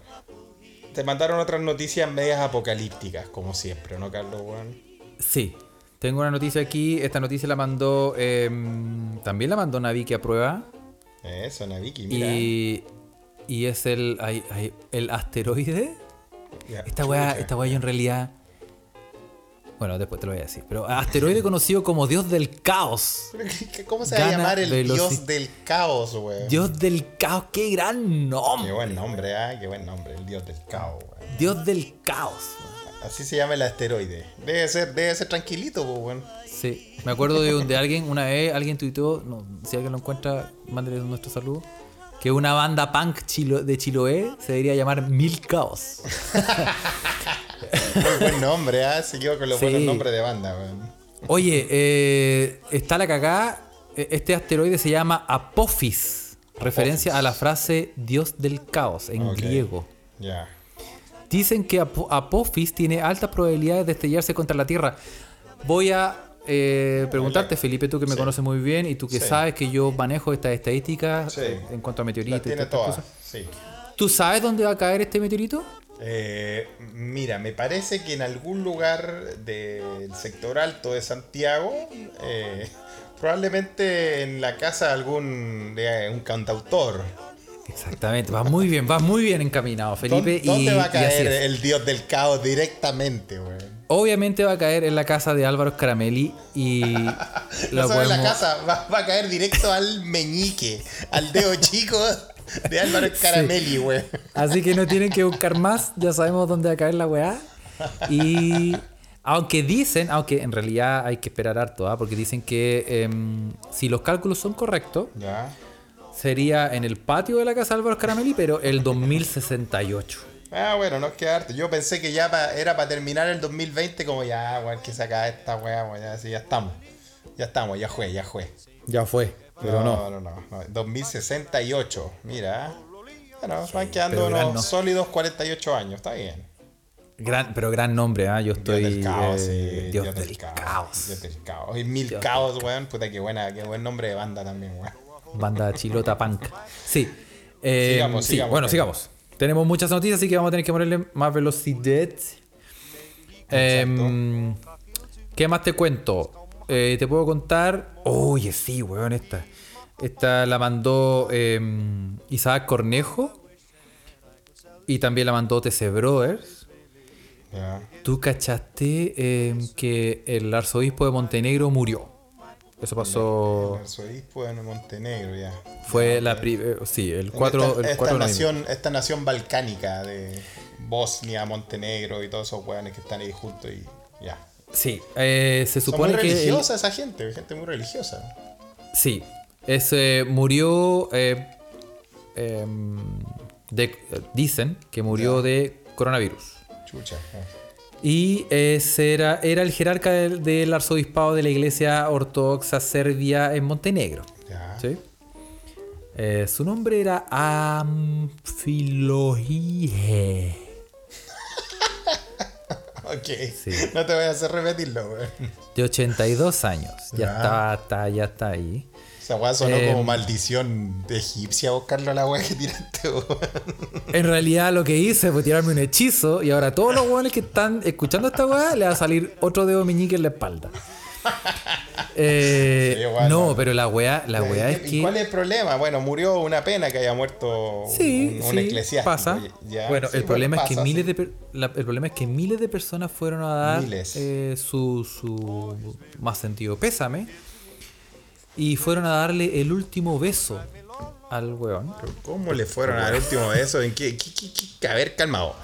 Te mandaron otras noticias medias apocalípticas, como siempre, ¿no, Carlos, weón? Sí. Tengo una noticia aquí. Esta noticia la mandó. em, también la mandó Naviki a prueba. Eso, Naviki, mira. Y. Y es el. el asteroide. Esta weá, esta weá yo en realidad. Bueno, después te lo voy a decir. Pero asteroide conocido como Dios del Caos. ¿qué- qué- ¿Cómo se va a llamar el dios del caos, weón? Dios del Caos, qué gran Qué nombre. buen nombre, ¿ah? Qué buen nombre, el dios del caos, weón. Dios del Caos. Así se llama el asteroide. Debe ser, debe ser tranquilito, weón. Sí, me acuerdo de, de alguien, una vez alguien tuiteó, no, si alguien lo encuentra, mándele nuestro saludo, que una banda punk chilo- de Chiloé se debería llamar Mil Caos. Muy buen nombre, ¿ah? Siguió con los Sí. buenos nombres de banda, weón. Oye, eh, está la cagada, eh, este asteroide se llama Apophis, referencia a la frase Dios del Caos en griego. Ya. Dicen que Apo- Apophis tiene altas probabilidades de estrellarse contra la Tierra. Voy a eh, preguntarte, Felipe, tú que me Sí. conoces muy bien y tú que Sí. sabes que yo manejo estas estadísticas Sí. en cuanto a meteoritos tiene todas cosas. sí. ¿Tú sabes dónde va a caer este meteorito? Eh, mira, me parece que en algún lugar del sector alto de Santiago, eh, probablemente en la casa de algún de un cantautor. Exactamente, va muy bien, va muy bien encaminado, Felipe. ¿Dó- ¿Dónde y, va a caer el dios del caos directamente, weón? Obviamente va a caer en la casa de Álvaro Scaramelli y No lo solo en la podemos- casa, va, va a caer directo al meñique, al dedo chico de Álvaro Caramelli, weón. Así que no tienen que buscar más, ya sabemos dónde va a caer la weá. Y aunque dicen, aunque en realidad hay que esperar harto, ¿ah? porque dicen que em, si los cálculos son correctos, Ya. sería en el patio de la casa de Álvaro Scaramelli, pero el 2068. Ah, bueno, no es quedarte. Yo pensé que ya pa- era para terminar el 2020, como ya, weón, que se acaba esta weá, weón, ya, sí, ya estamos. Ya estamos, ya fue, ya fue. Ya fue, pero no. no, no, no, no. 2068, mira. Bueno, van quedando unos no. sólidos 48 años, está bien. Gran, pero gran nombre, ¿ah? Yo estoy. Dios del caos, eh, sí, Dios, del caos. Dios del caos. Y mil Dios caos, weón. Puta, qué buena, qué buen nombre de banda también, weón. Banda Chilota Punk. Sí. Eh, Sigamos, sí, sigamos, bueno, sigamos. Tenemos muchas noticias, así que vamos a tener que ponerle más velocidad. Em, ¿Qué más te cuento? Eh, te puedo contar. Oye, sí, weón, esta. Esta la mandó em, Isaac Cornejo. Y también la mandó TC Brothers. Ya. ¿Tú cachaste em, que el arzobispo de Montenegro murió? Eso pasó. El arzobispo de Montenegro, ya. Fue la primera. Sí, el 4 esta, el esta 4 de noviembre. nación, esta nación balcánica de Bosnia, Montenegro y todos esos weones que están ahí juntos y ya. Sí, eh, se Son supone muy que. el- religiosa esa gente, gente muy religiosa. sí, ese murió. eh, em, de, dicen que murió de coronavirus. Chucha. Y ese era, era el jerarca del, del arzobispado de la iglesia ortodoxa serbia en Montenegro. Ya. ¿sí? Eh, su nombre era Amfilohie. Ok. Sí. No te voy a hacer repetirlo, weón. De 82 años. Ya, Ya. Está, está, ya está ahí. Esa weá sonó Em, como maldición de egipcia buscarlo a la weá que tiraste, weón. En realidad lo que hice fue tirarme un hechizo y ahora todos los hueones que están escuchando esta weá le va a salir otro dedo meñique en la espalda. Eh, Sí, no, pero la weá, la weá es ¿Y cuál que. es el problema? Bueno, murió una pena que haya muerto Sí, un, un sí, eclesiástico. pasa. Ya, bueno, el problema es que miles de la- el problema es que miles de personas fueron a dar eh, su, su más sentido pésame y fueron a darle el último beso al weón. ¿Cómo le fueron al último beso? ¿En qué, qué- qué- qué- A ver, calmado.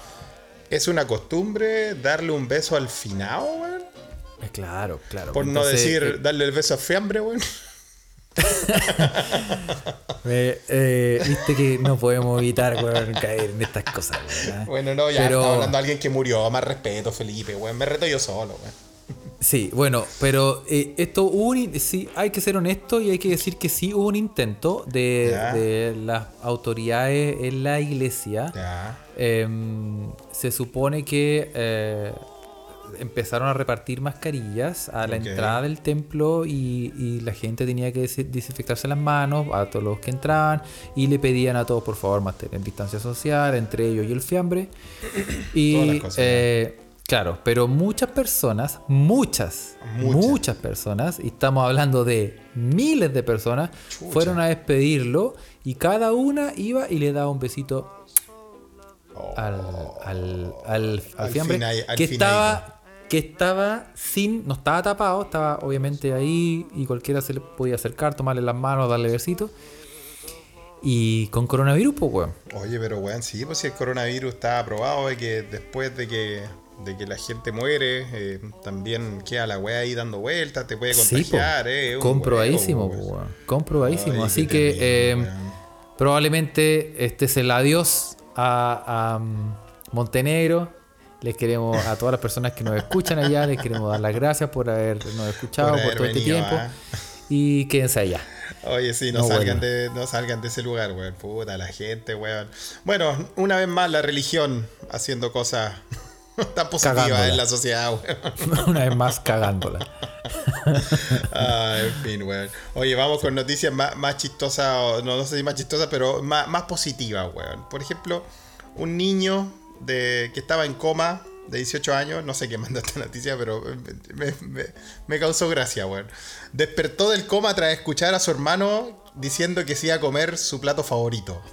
¿Es una costumbre darle un beso al finado, weón? Eh, Claro, claro. Por no decir eh, darle el beso a fiambre, weón. Eh, eh, Viste que no podemos evitar weón, caer en estas cosas. weón, ¿ah? Bueno, no, ya Pero- estamos hablando de alguien que murió. Más respeto, Felipe, weón. Me reto yo solo, weón. Sí, bueno, pero eh, esto hubo un, sí, hay que ser honesto y hay que decir que sí hubo un intento de, las autoridades en la iglesia. Em, se supone que eh, empezaron a repartir mascarillas a la entrada del templo y, y la gente tenía que des- desinfectarse las manos a todos los que entraban y le pedían a todos por favor mantener distancia social entre ellos y el fiambre. Todas Y las cosas, claro, pero muchas personas, muchas, Muchas. muchas personas, y estamos hablando de miles de personas, Chucha. fueron a despedirlo y cada una iba y le daba un besito al, al, al, al Al fiambre fina- al que estaba que estaba sin no estaba tapado estaba obviamente ahí y cualquiera se le podía acercar tomarle las manos darle besitos y con coronavirus pues weón Oye, pero weón, sí, pues si el coronavirus está aprobado de que después de que, de que la gente muere, eh, también queda la weá ahí dando vueltas, te puede Sí, contagiar, eh. es un comprobadísimo huevo, weón. comprobadísimo Ay, así que eh, probablemente este es el adiós a, a, mm, Montenegro les queremos a todas las personas que nos escuchan allá les queremos dar las gracias por habernos escuchado Por todo este tiempo ah. y quédense allá Oye, sí, no, No, salgan bueno. de, no salgan de ese lugar, weón. Puta, la gente, weón. Bueno, una vez más la religión haciendo cosas tan positivas Cagándola. en la sociedad, weón. una vez más cagándola Ah, en fin, weón. Oye, vamos con noticias más, más chistosas, no, no sé si más chistosas, pero más, más positivas, weón. Por ejemplo, un niño de, que estaba en coma de 18 años, no sé qué mandó esta noticia, pero me, me- me causó gracia, weón. Despertó del coma tras escuchar a su hermano diciendo que se iba a comer su plato favorito.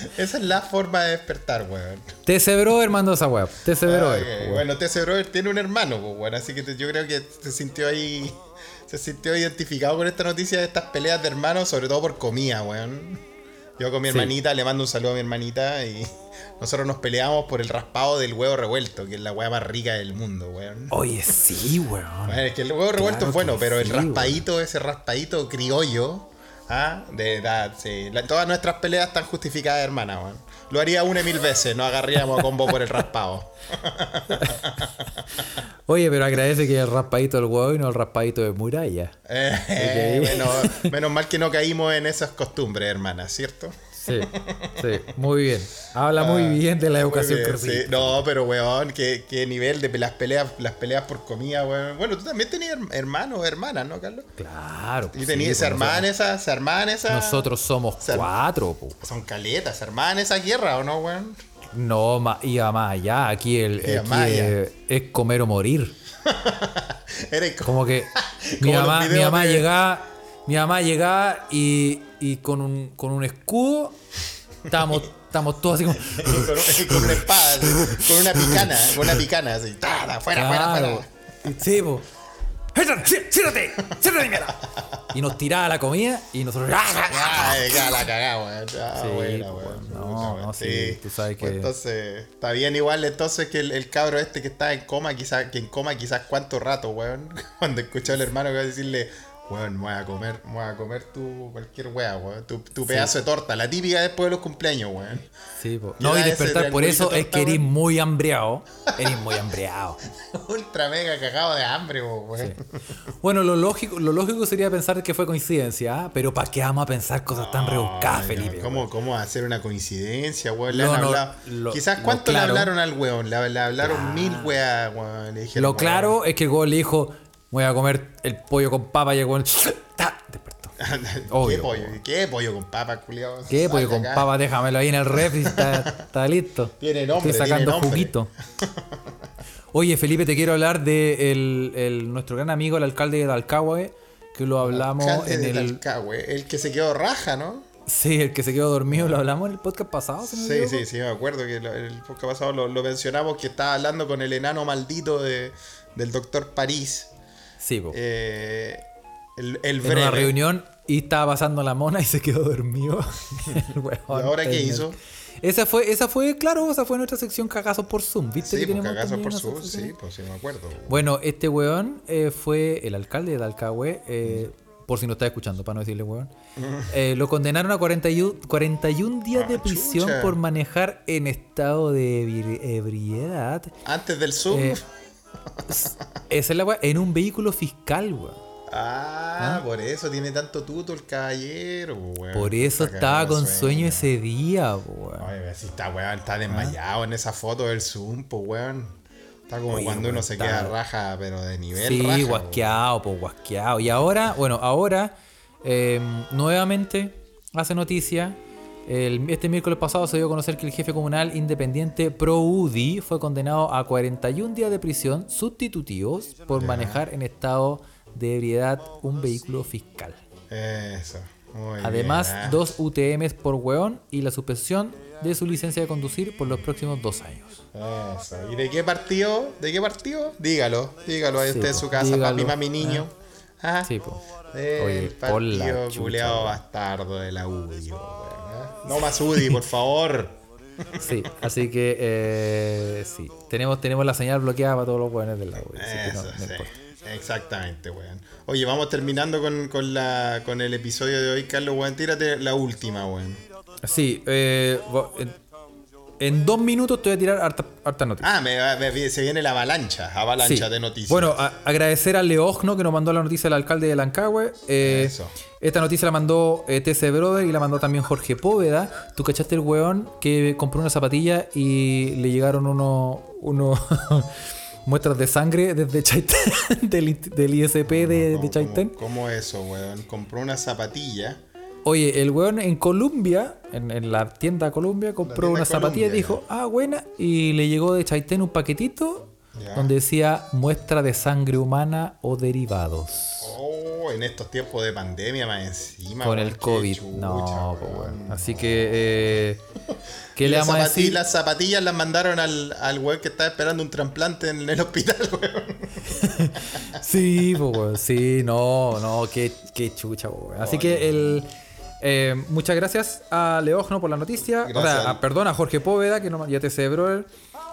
Esa es la forma de despertar, weón. TC Brother mandó esa web TC Brother Ah, po, bueno, TC Brother tiene un hermano, pues, bueno, así que yo creo que se sintió ahí, se sintió identificado con esta noticia de estas peleas de hermanos, sobre todo por comida, weón. Yo con mi Sí. hermanita le mando un saludo a mi hermanita y nosotros nos peleamos por el raspado del huevo revuelto, que es la weá más rica del mundo, weón. oye sí weón Bueno, es que el huevo revuelto Claro es bueno, pero el raspadito, ese raspadito criollo, ¿ah? De edad, sí. La- todas nuestras peleas están justificadas, hermana, weón. Lo haría una y mil veces, nos agarraríamos a combo por el raspado. Oye, pero agradece que el raspadito del huevo y no el raspadito de muralla. Eh, bueno, menos mal que no caímos en esas costumbres, hermana, ¿cierto? Sí, sí, muy bien. Habla muy Ah, bien de la educación bien, sí. No, pero weón, qué, qué nivel de las peleas, las peleas por comida, weón. Bueno, tú también tenías her- hermanos o hermanas, ¿no, Carlos? Claro. Y sí, tenías, pues se armaban esas, se armaban esas. Nosotros somos cuatro, po. Son caletas, se armaban esas guerras, ¿o no, weón? No, ma, iba más allá. Aquí, el, aquí es, comer o morir. Era Como que mi Como mamá, mi mamá llegaba, mi mamá llegaba y, y con un con un escudo estábamos, estábamos todos así como. con, con una espada, así, con una picana, con una picana, así. ¡Tada! ¡Fuera, fuera, Claro. fuera! Sí, po. ¡Siéntate! ¡Siéntate, mierda! Y nos tiraba la comida y nosotros. Ay, ya la cagamos, weón. Ah, Sí, buena, pues, weón. no, no, sí, tú sabes Pues que- entonces, está bien igual entonces que el, el cabro este que está en coma, quizás, que en coma quizás cuánto rato, weón. Cuando escuchó al hermano que va a decirle, weón, me voy a comer, me voy a comer tu cualquier weá, weón. Tu, tu pedazo de torta, la típica después de los cumpleaños, weón. Sí, po. ¿Qué No, y despertar por eso es torta, que eres weón? muy hambreado. Eres muy hambreado. Ultra mega cagado de hambre, weón. Bueno, lo lógico, lo lógico sería pensar que fue coincidencia, ¿ah? pero ¿para qué vamos a pensar cosas tan rebuscadas, Ay, no, Felipe? ¿Cómo, ¿Cómo hacer una coincidencia, weón? Le Lo han no- hablado- lo- Quizás cuánto claro- le hablaron al weón. Le, le hablaron mil weas, weón. Le dijeron, Lo weón, claro es que el gol le dijo, voy a comer el pollo con papa y el ¡ta! despertó. ¿Qué Obvio, pollo? ¿Qué pollo con papa, culiao? ¿Qué pollo con acá. papa? Déjamelo ahí en el ref y está, está listo. Tiene nombre, Estoy sacando tiene nombre. juguito. Oye, Felipe, te quiero hablar de el, el- nuestro gran amigo, el alcalde de Dalcahue, que lo hablamos Alcalde en de el... Talcahué, el que se quedó raja, ¿no? Sí, el que se quedó dormido, lo hablamos en el podcast pasado. si Sí, sí, sí, me acuerdo que lo- el podcast pasado lo, lo mencionamos que estaba hablando con el enano maldito de, del doctor París. Sí, po. Eh, el, el en una reunión y estaba pasando la mona y se quedó dormido. El weón ¿Y ahora qué hizo? Esa fue, esa fue, claro, esa fue nuestra sección cagazos por Zoom. ¿Viste Sí, que pues tenemos cagazo también por sección? Sí, pues sí, me acuerdo. Bueno, este weón eh, fue el alcalde de Dalcahue, eh, por si no está escuchando, para no decirle weón. Eh, lo condenaron a 41, 41 días de Ah, prisión chucha. por manejar en estado de ebri- ebriedad. Antes del Zoom. Esa es la weá, en un vehículo fiscal, weón. Ah, ¿Ah? por eso tiene tanto tuto el caballero, weón. Por eso Está estaba con sueño ese día, weón. Ay, si está, weón, está desmayado en esa foto del Zoom, pues, weón. Está como Oye, cuando uno se queda raja, pero de nivel Sí, raja. guasqueado, pues guasqueado. Y ahora, bueno, ahora eh, nuevamente hace noticia. El- este miércoles pasado se dio a conocer que el jefe comunal independiente Pro UDI fue condenado a 41 días de prisión sustitutivos por manejar en estado de ebriedad un vehículo fiscal. Eso. muy Además, bien, dos UTMs por hueón y la suspensión de su licencia de conducir por los próximos dos años. Eso. ¿Y de qué partido? ¿De qué partido? Dígalo, dígalo ahí Sí, usted en su casa, dígalo, papi, mami, niño. Ah, Sí, po. del Oye, por la partido chucha, culeado weón. bastardo de la. No más UDI, por favor. Sí, así que eh, sí, tenemos, tenemos la señal bloqueada para todos los hueones del lado. no- Eso, no sí. Exactamente, weón. Oye, vamos terminando con, con, la, con el episodio de hoy, Carlos, weón. Tírate la última, weón. Sí, eh, vo- en, dos minutos te voy a tirar harta, harta noticia. Ah, me, se viene la avalancha, avalancha Sí. de noticias. Bueno, a- agradecer a Leogno que nos mandó la noticia del alcalde de Lancagüe. Eh, Eso. Esta noticia la mandó eh, TC Brother y la mandó también Jorge Póveda. ¿Tú cachaste el weón que compró una zapatilla y le llegaron unos uno muestras de sangre desde Chaitén, del, ISP de, de Chaitén? ¿Cómo eso, weón? Compró una zapatilla. Oye, el weón en Colombia, en, en la tienda Colombia, compró tienda una zapatilla y dijo, ah, buena, y le llegó de Chaitén un paquetito Ya. donde decía muestra de sangre humana o derivados. Oh, en estos tiempos de pandemia más encima. Con weón, el COVID. chucha, no, pues weón. bueno. Así que, eh, ¿qué le vamos a decir? Las zapatillas las mandaron al, al weón que estaba esperando un trasplante en el hospital, weón. Sí, pues weón, sí, no, no, qué, qué chucha, pues, weón. Así que el. Eh, muchas gracias a Leogno por la noticia. O sea, a- perdón, a Jorge Póveda, que nos, y a TC Brother.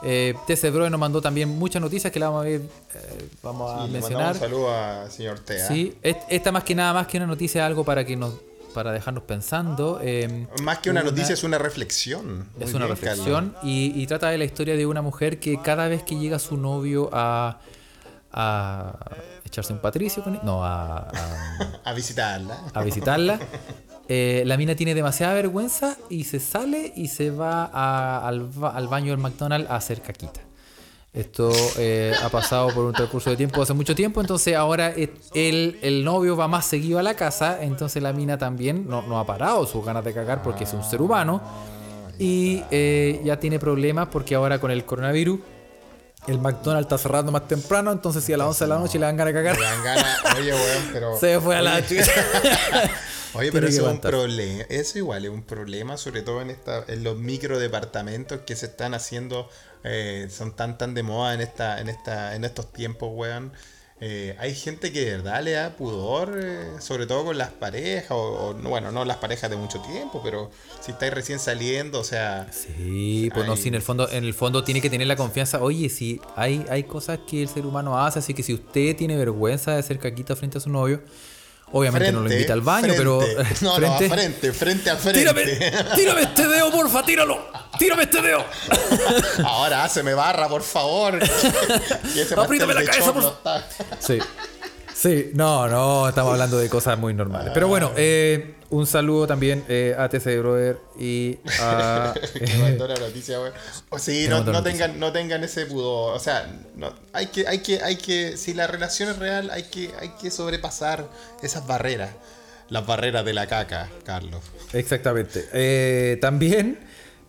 Eh, TC Brother nos mandó también muchas noticias que la vamos a ver, eh, vamos a Sí, mencionar. un saludo al señor Tea. Sí, est- esta más que nada, más que una noticia, algo para que nos para dejarnos pensando. eh, Más que una noticia, es una reflexión. Es Muy una bien, reflexión y, y trata de la historia de una mujer que cada vez que llega su novio a, a echarse un patricio con él- no, a, a- A visitarla. a visitarla, eh, la mina tiene demasiada vergüenza y se sale y se va a- al, ba- al baño del McDonald's a hacer caquita. Esto eh, ha pasado por un transcurso de tiempo hace mucho tiempo, entonces ahora el, el novio va más seguido a la casa, entonces la mina también no, no ha parado sus ganas de cagar porque es un ser humano y eh, ya tiene problemas porque ahora con el coronavirus el McDonald's está cerrando más temprano, entonces si a las 11 de la noche le dan ganas de cagar, Me dan ganas. Oye, weón, pero. se fue a la chucha. Oye, pero eso es un problema. Eso igual es un problema, sobre todo en esta, en los micro departamentos que se están haciendo, eh, son tan tan de moda en esta, en esta, en estos tiempos, weón. Eh, hay gente que de verdad le da pudor, eh, sobre todo con las parejas, o, o, no, bueno, no las parejas de mucho tiempo, pero si estáis recién saliendo, o sea, Sí, pues no, sí, en el fondo, en el fondo tiene que tener la confianza. Oye, si hay, hay cosas que el ser humano hace, así que si usted tiene vergüenza de hacer caquita frente a su novio, obviamente no lo invita al baño, pero frente. No, no, a frente, frente a frente. Tírame, tírame este dedo, porfa, tíralo. Tírame este dedo. Ahora háceme barra, por favor. Y ese Apriétame pastel la cabeza, por- está- Sí. Sí, no, no, estamos hablando de cosas muy normales. Pero bueno, eh, un saludo también eh, a TC Brother y a. que mandó la noticia, güey. O sí, no, no tengan, no tengan ese pudor. O sea, no, hay que, hay que, hay que, si la relación es real, hay que, hay que sobrepasar esas barreras. Las barreras de la caca, Carlos. Exactamente. Eh, también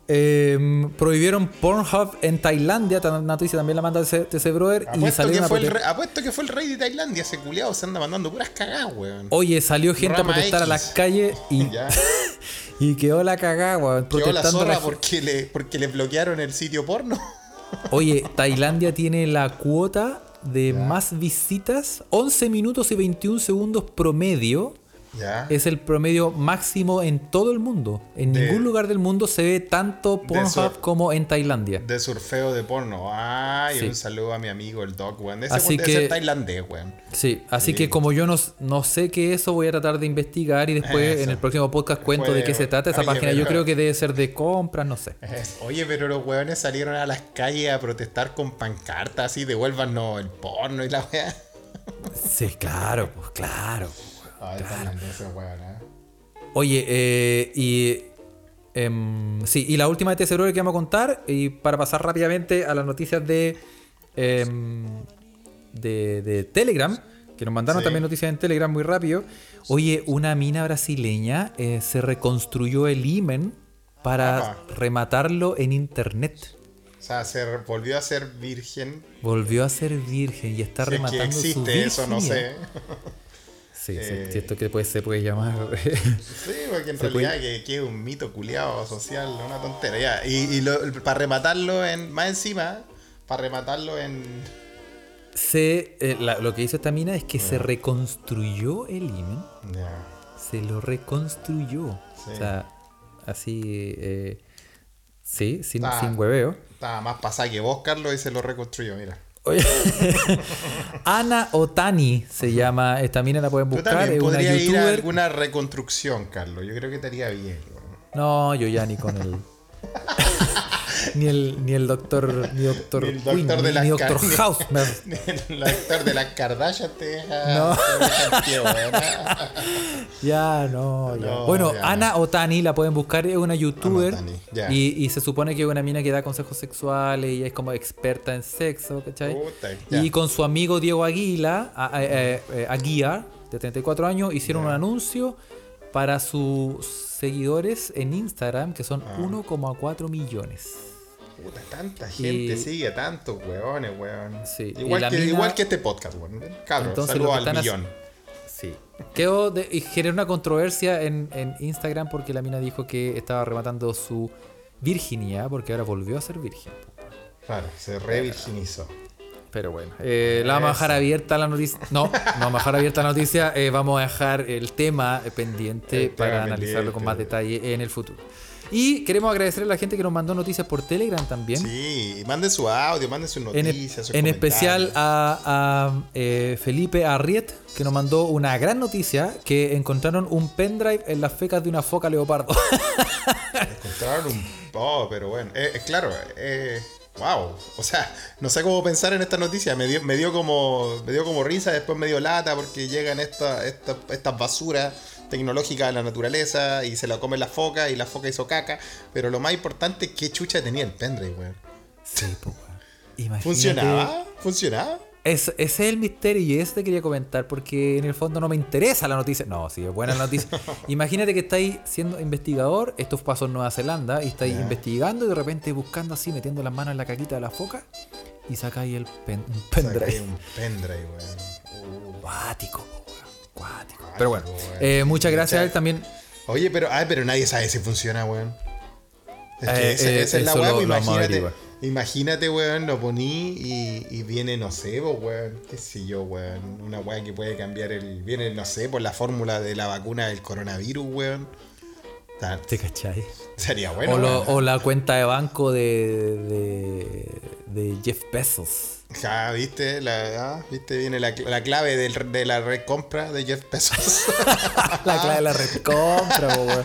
eh, prohibieron Pornhub en Tailandia. Esta noticia también la manda TC Brother. Y Apuesto salieron que, fue el rey, apuesto que fue el rey de Tailandia, ese culiado se anda mandando puras cagadas, weón. Oye, salió gente Rama a protestar a las calles y, y quedó la cagada, weón. Quedó la Protestando zorra la- porque le, porque le bloquearon el sitio porno. Oye, Tailandia tiene la cuota de más visitas, 11 minutos y 21 segundos promedio. Ya. Es el promedio máximo en todo el mundo. En De- ningún lugar del mundo se ve tanto Pornhub como en Tailandia. De surfeo de porno. Ay, Sí. un saludo a mi amigo el Doc, weón. Ese Así que- ser tailandés, weón. Sí, así Sí. que como yo no, no sé qué es eso, voy a tratar de investigar y después Eso. en el próximo podcast cuento de qué se trata. Esa Oye, página yo creo que debe ser de compras, no sé. Es- Oye, pero los weones salieron a las calles a protestar con pancartas así, devuélvanos el porno y la weá. Sí, claro, pues claro. Tailandeses, weón, eh. Oye, eh, y. em, sí, y la última de TCR que vamos a contar, y para pasar rápidamente a las noticias de. em, de, de Telegram, que nos mandaron Sí. también noticias en Telegram muy rápido. Oye, una mina brasileña eh, se reconstruyó el imen para Ajá. rematarlo en internet. O sea, se volvió a ser virgen. Volvió a ser virgen y está Si es que rematando su existe eso, no sé. Sí, Eh. sí, esto que puede, se puede llamar. Sí, porque en realidad que, que es un mito culiado social, una tontera. Ya. Y, y lo- para rematarlo en. Más encima, para rematarlo en. se, eh, la- lo que hizo esta mina es que se reconstruyó el imen. Ya. Se lo reconstruyó. Sí. O sea, así. eh, sí, sin, sin hueveo. Estaba más pasada que vos, Carlos, y se lo reconstruyó, mira. Oye, Ana Otani se llama. Esta mina la pueden buscar. podrías ir a alguna reconstrucción, Carlos. Yo creo que te haría bien. No, yo ya ni con el. Ni el ni el doctor ni doctor Ni el doctor de ni, ni doctor me- El actor de las Kardashian te deja. No. te deja. Ya, no, ya. No, bueno, ya Ana Otani la pueden buscar, es una youtuber. Y, y se supone que es una mina que da consejos sexuales y es como experta en sexo, ¿cachai? Puta, ya. y con su amigo Diego Aguila, Aguiar, de 34 años, hicieron un anuncio para sus seguidores en Instagram, que son Ah. 1,4 millones. Puta, tanta gente Y- sigue, tantos weones, weón. Sí, Igual, que, mina- igual que este podcast, weón. Cabros, Entonces, saludo al millón. Sí. Quedó de- y generó una controversia en, en Instagram porque la mina dijo que estaba rematando su virginidad porque ahora volvió a ser virgen. Claro, se revirginizó. Pero bueno, eh, la vamos a dejar abierta la noticia. No, no vamos a dejar abierta la noticia. eh, vamos a dejar el tema eh, pendiente El tema para analizarlo con más detalle en el futuro. Y queremos agradecer a la gente que nos mandó noticias por Telegram también. Sí, manden su audio, manden sus noticias. en especial comentarios. a, a, eh, Felipe Arriet, que nos mandó una gran noticia, que encontraron un pendrive en las fecas de una foca leopardo. Encontraron un. Oh, pero bueno. Eh, claro, eh, wow. O sea, no sé cómo pensar en esta noticia. Me dio, me dio como. Me dio como risa, después me dio lata porque llegan esta- esta- estas basuras tecnológicas a la naturaleza y se la come la foca y la foca hizo caca. Pero lo más importante es qué chucha tenía el pendrive, weón. Sí, pues, weón. Imagínate- ¿Funcionaba? ¿Funcionaba? Es- ese es el misterio y eso te quería comentar porque en el fondo no me interesa la noticia. No, sí, es buena la noticia. Imagínate que estáis siendo investigador, esto pasó en Nueva Zelanda, y estáis investigando y de repente buscando así, metiendo las manos en la caquita de la foca y sacáis el pen, un pendrive. Un pendrive, weón. Cuático, po, weón, cuático. Pero bueno, eh, muchas gracias a él también. Oye, pero, ay, pero nadie sabe si funciona, weón. Es que Eh, esa, eh, esa es la weá, lo- pues, lo vamos a imagínate. weón, lo poní y, y viene, no sé, weón, qué sé yo, weón. Una weá que puede cambiar el. Viene, no sé, por la fórmula de la vacuna del coronavirus, weón. ¿Te cachai? Sería bueno. o, lo- o la cuenta de banco de, de, de Jeff Bezos. Ja, viste, la, ah, viste, viene la, la clave del- de la red compra de Jeff Bezos. La clave de la red compra, po, weón.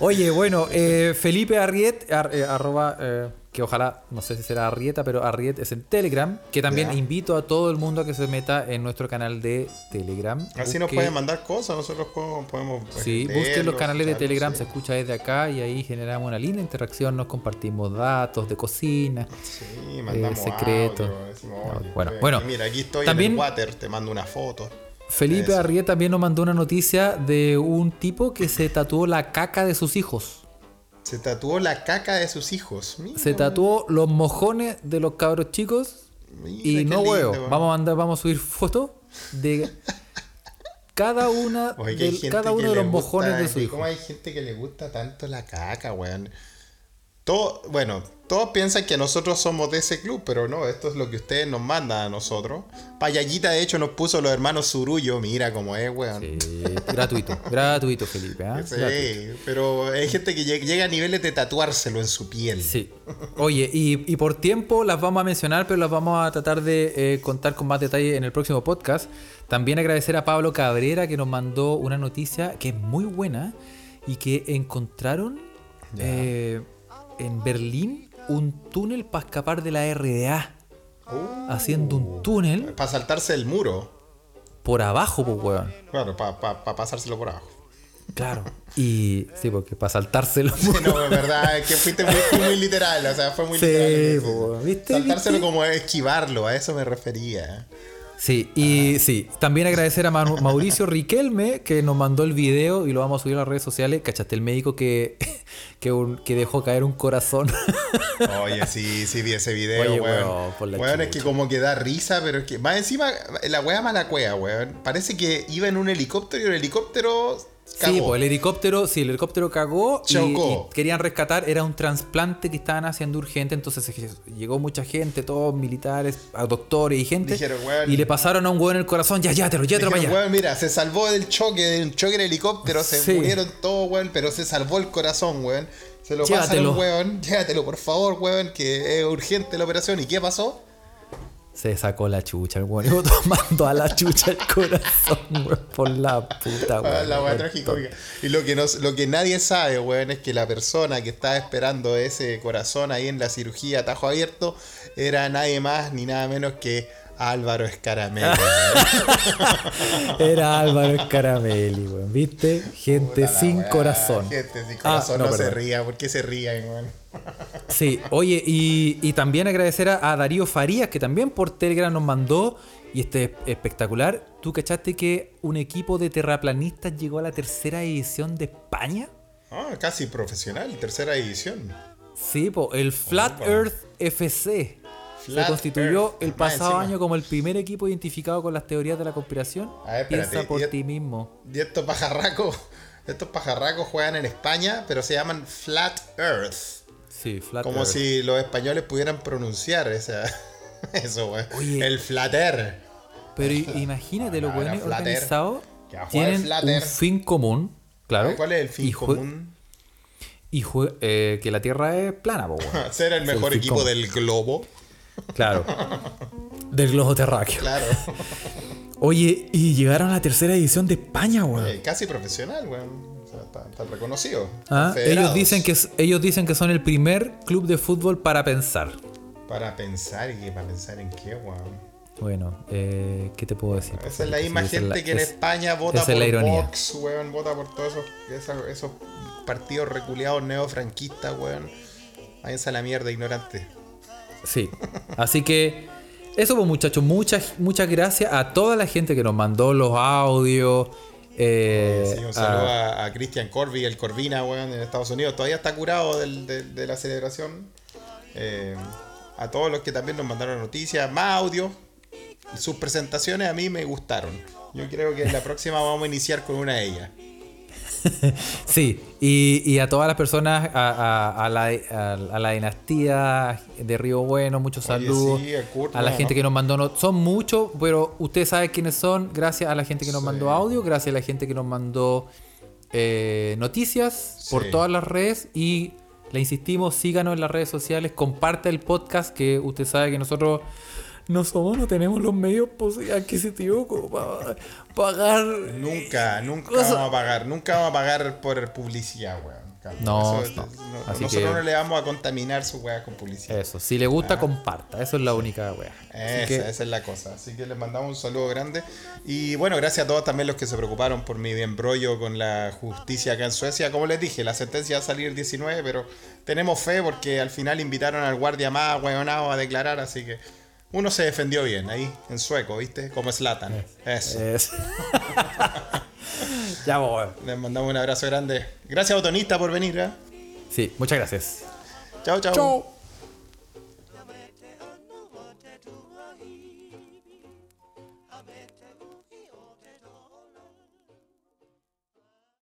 Oye, bueno, eh, Felipe Arriet, ar- eh, arroba, eh, que ojalá, no sé si será Arrieta, pero Arriet es en Telegram, que también Ya. invito a todo el mundo a que se meta en nuestro canal de Telegram. Así nos pueden mandar cosas, nosotros podemos. Sí, busquen los canales de Telegram, sí. se escucha desde acá y ahí generamos una linda interacción, nos compartimos datos de cocina, Sí, mandamos eh, secretos. Audio, decimos, oye, Bueno, eh, bueno, Mira, aquí estoy también- en el water, te mando una foto. Felipe Eso. Arriet también nos mandó una noticia de un tipo que se tatuó la caca de sus hijos. Se tatuó la caca de sus hijos. Mira, Se tatuó los mojones de los cabros chicos mira, y no huevo. Vamos a vamos a subir fotos de cada una Oye, cada uno de los gusta- mojones de su hijo. ¿Cómo hay gente que le gusta tanto la caca, weón? Todo, bueno, todos piensan que nosotros somos de ese club, pero no, esto es lo que ustedes nos mandan a nosotros. Payallita, de hecho, nos puso los hermanos Surullo, mira cómo es, weón. Sí, gratuito, gratuito, Felipe. ¿ah? Sí, Gratuito. pero hay gente que lleg- llega a niveles de tatuárselo en su piel. Sí. Oye, y, y por tiempo las vamos a mencionar, pero las vamos a tratar de eh, contar con más detalle en el próximo podcast. También agradecer a Pablo Cabrera que nos mandó una noticia que es muy buena y que encontraron eh, en Berlín un túnel para escapar de la RDA. Uh. Haciendo un túnel Para saltarse el muro. por abajo, pues, weón. Claro, para pasárselo por abajo. Claro. Y sí, porque para saltárselo. No, es verdad, es que fuiste muy, muy literal, o sea, fue muy Sí, literal. po, ¿viste? Saltárselo ¿Viste? como esquivarlo, a eso me refería. Sí, y sí, también agradecer a Mauricio Riquelme que nos mandó el video y lo vamos a subir a las redes sociales. ¿Cachaste el médico que, que, un- que dejó caer un corazón? Oye, sí, sí vi ese video, Oye, weón. weón, por la Weón, es que como que da risa, pero es que más encima, la wea mala cueva, weón. Parece que iba en un helicóptero y el helicóptero cagó. Sí, pues el helicóptero, sí, el helicóptero cagó y, querían rescatar, era un trasplante que estaban haciendo urgente, entonces llegó mucha gente, todos militares, doctores y gente, Dijeron, y le pasaron a un hueón el corazón, ya, llévatelo, llévatelo para Dijeron, allá. weón, mira, se salvó del choque, del choque en helicóptero, se Sí. murieron todos, weón, pero se salvó el corazón, weón. Se lo pasan Llévatelo. a un weón, llévatelo, por favor, weón, que es urgente la operación. ¿Y qué pasó? Se sacó la chucha el hueón, y tomando a la chucha el corazón, weón, por la puta, Ah, weón. la weón. tragicómica. Y lo que, nos, lo que nadie sabe, weón, es que la persona que estaba esperando ese corazón ahí en la cirugía tajo abierto era nadie más ni nada menos que Álvaro Escaramelo. Era Álvaro Scaramelli, weón. ¿Viste? Gente sin corazón. Gente sin Ah, corazón, no, no, se ría. ¿Por qué se rían, weón? Sí, oye, y, y también agradecer a, a Darío Farías, que también por Telegram nos mandó, y este es espectacular. ¿Tú cachaste que un equipo de terraplanistas llegó a la tercera edición de España? Ah, casi profesional, tercera edición. Sí, po, el Flat Earth FC. Flat se constituyó Earth. el pasado año como el primer equipo identificado con las teorías de la conspiración. A ver, espérate, Piensa por ti mismo. Y estos pajarracos, estos pajarracos juegan en España, pero se llaman Flat Earth. Sí, Flat Como Earth. si los españoles pudieran pronunciar esa, eso, weón. El Flater. Pero imagínate, los buenos organizados tienen el un fin común, claro. ¿Cuál es el fin y común? Y eh, que la Tierra es plana, po, weón. Ser el el mejor fin equipo común. del globo. Claro. Del globo terráqueo. Claro. Oye, y llegaron a la tercera edición de España, weón. Eh, casi profesional, weón. O sea, está, está reconocido. Ah, ellos, dicen que, ellos dicen que son el primer club de fútbol para pensar. Para pensar y para pensar en qué, weón. Bueno, eh, ¿qué te puedo decir? Esa es la misma gente la- que en es- España vota la por ironía. Vox, weón, vota por todos esos partidos reculeados neofranquistas, weón. Váyanse a la mierda, ignorante. Sí. Así que eso pues muchachos, muchas, muchas gracias a toda la gente que nos mandó los audios. Eh, Sí, un saludo a- a, a Christian Corby, el Corvina, weón, en Estados Unidos. Todavía está curado del- de, de la celebración. Eh, a todos los que también nos mandaron noticias, más audio. Sus presentaciones a mí me gustaron. Yo creo que la próxima vamos a iniciar con una de ellas. Sí, y, y a todas las personas, a, a- a la, a- a la dinastía de Río Bueno, muchos Oye, saludos. sí, a Kurt, a la gente no. que nos mandó, no- son muchos, pero ustedes saben quiénes son. Gracias a la gente que nos mandó audio, gracias a la gente que nos mandó eh, noticias por todas las redes. Y le insistimos, síganos en las redes sociales, comparte el podcast, que usted sabe que nosotros no somos, no tenemos los medios adquisitivos como para pagar. Nunca, nunca Cosa- vamos a pagar, nunca vamos a pagar por publicidad, weón. No, Eso- no. no- Así nosotros que- no le vamos a contaminar su weá con publicidad. Eso, si le gusta, comparta. Eso es la única wea. Así Esa, que- esa es la cosa. Así que les mandamos un saludo grande. Y bueno, gracias a todos también los que se preocuparon por mi embrollo con la justicia acá en Suecia. Como les dije, la sentencia va a salir el 19, pero tenemos fe porque al final invitaron al guardia más hueonado a declarar, así que uno se defendió bien ahí, en sueco, ¿viste? Como Slatan. Eso. Es- ya voy. Les mandamos un abrazo grande. Gracias, Botonista, por venir. ¿eh? Sí, muchas gracias. Chao, chao. Chao.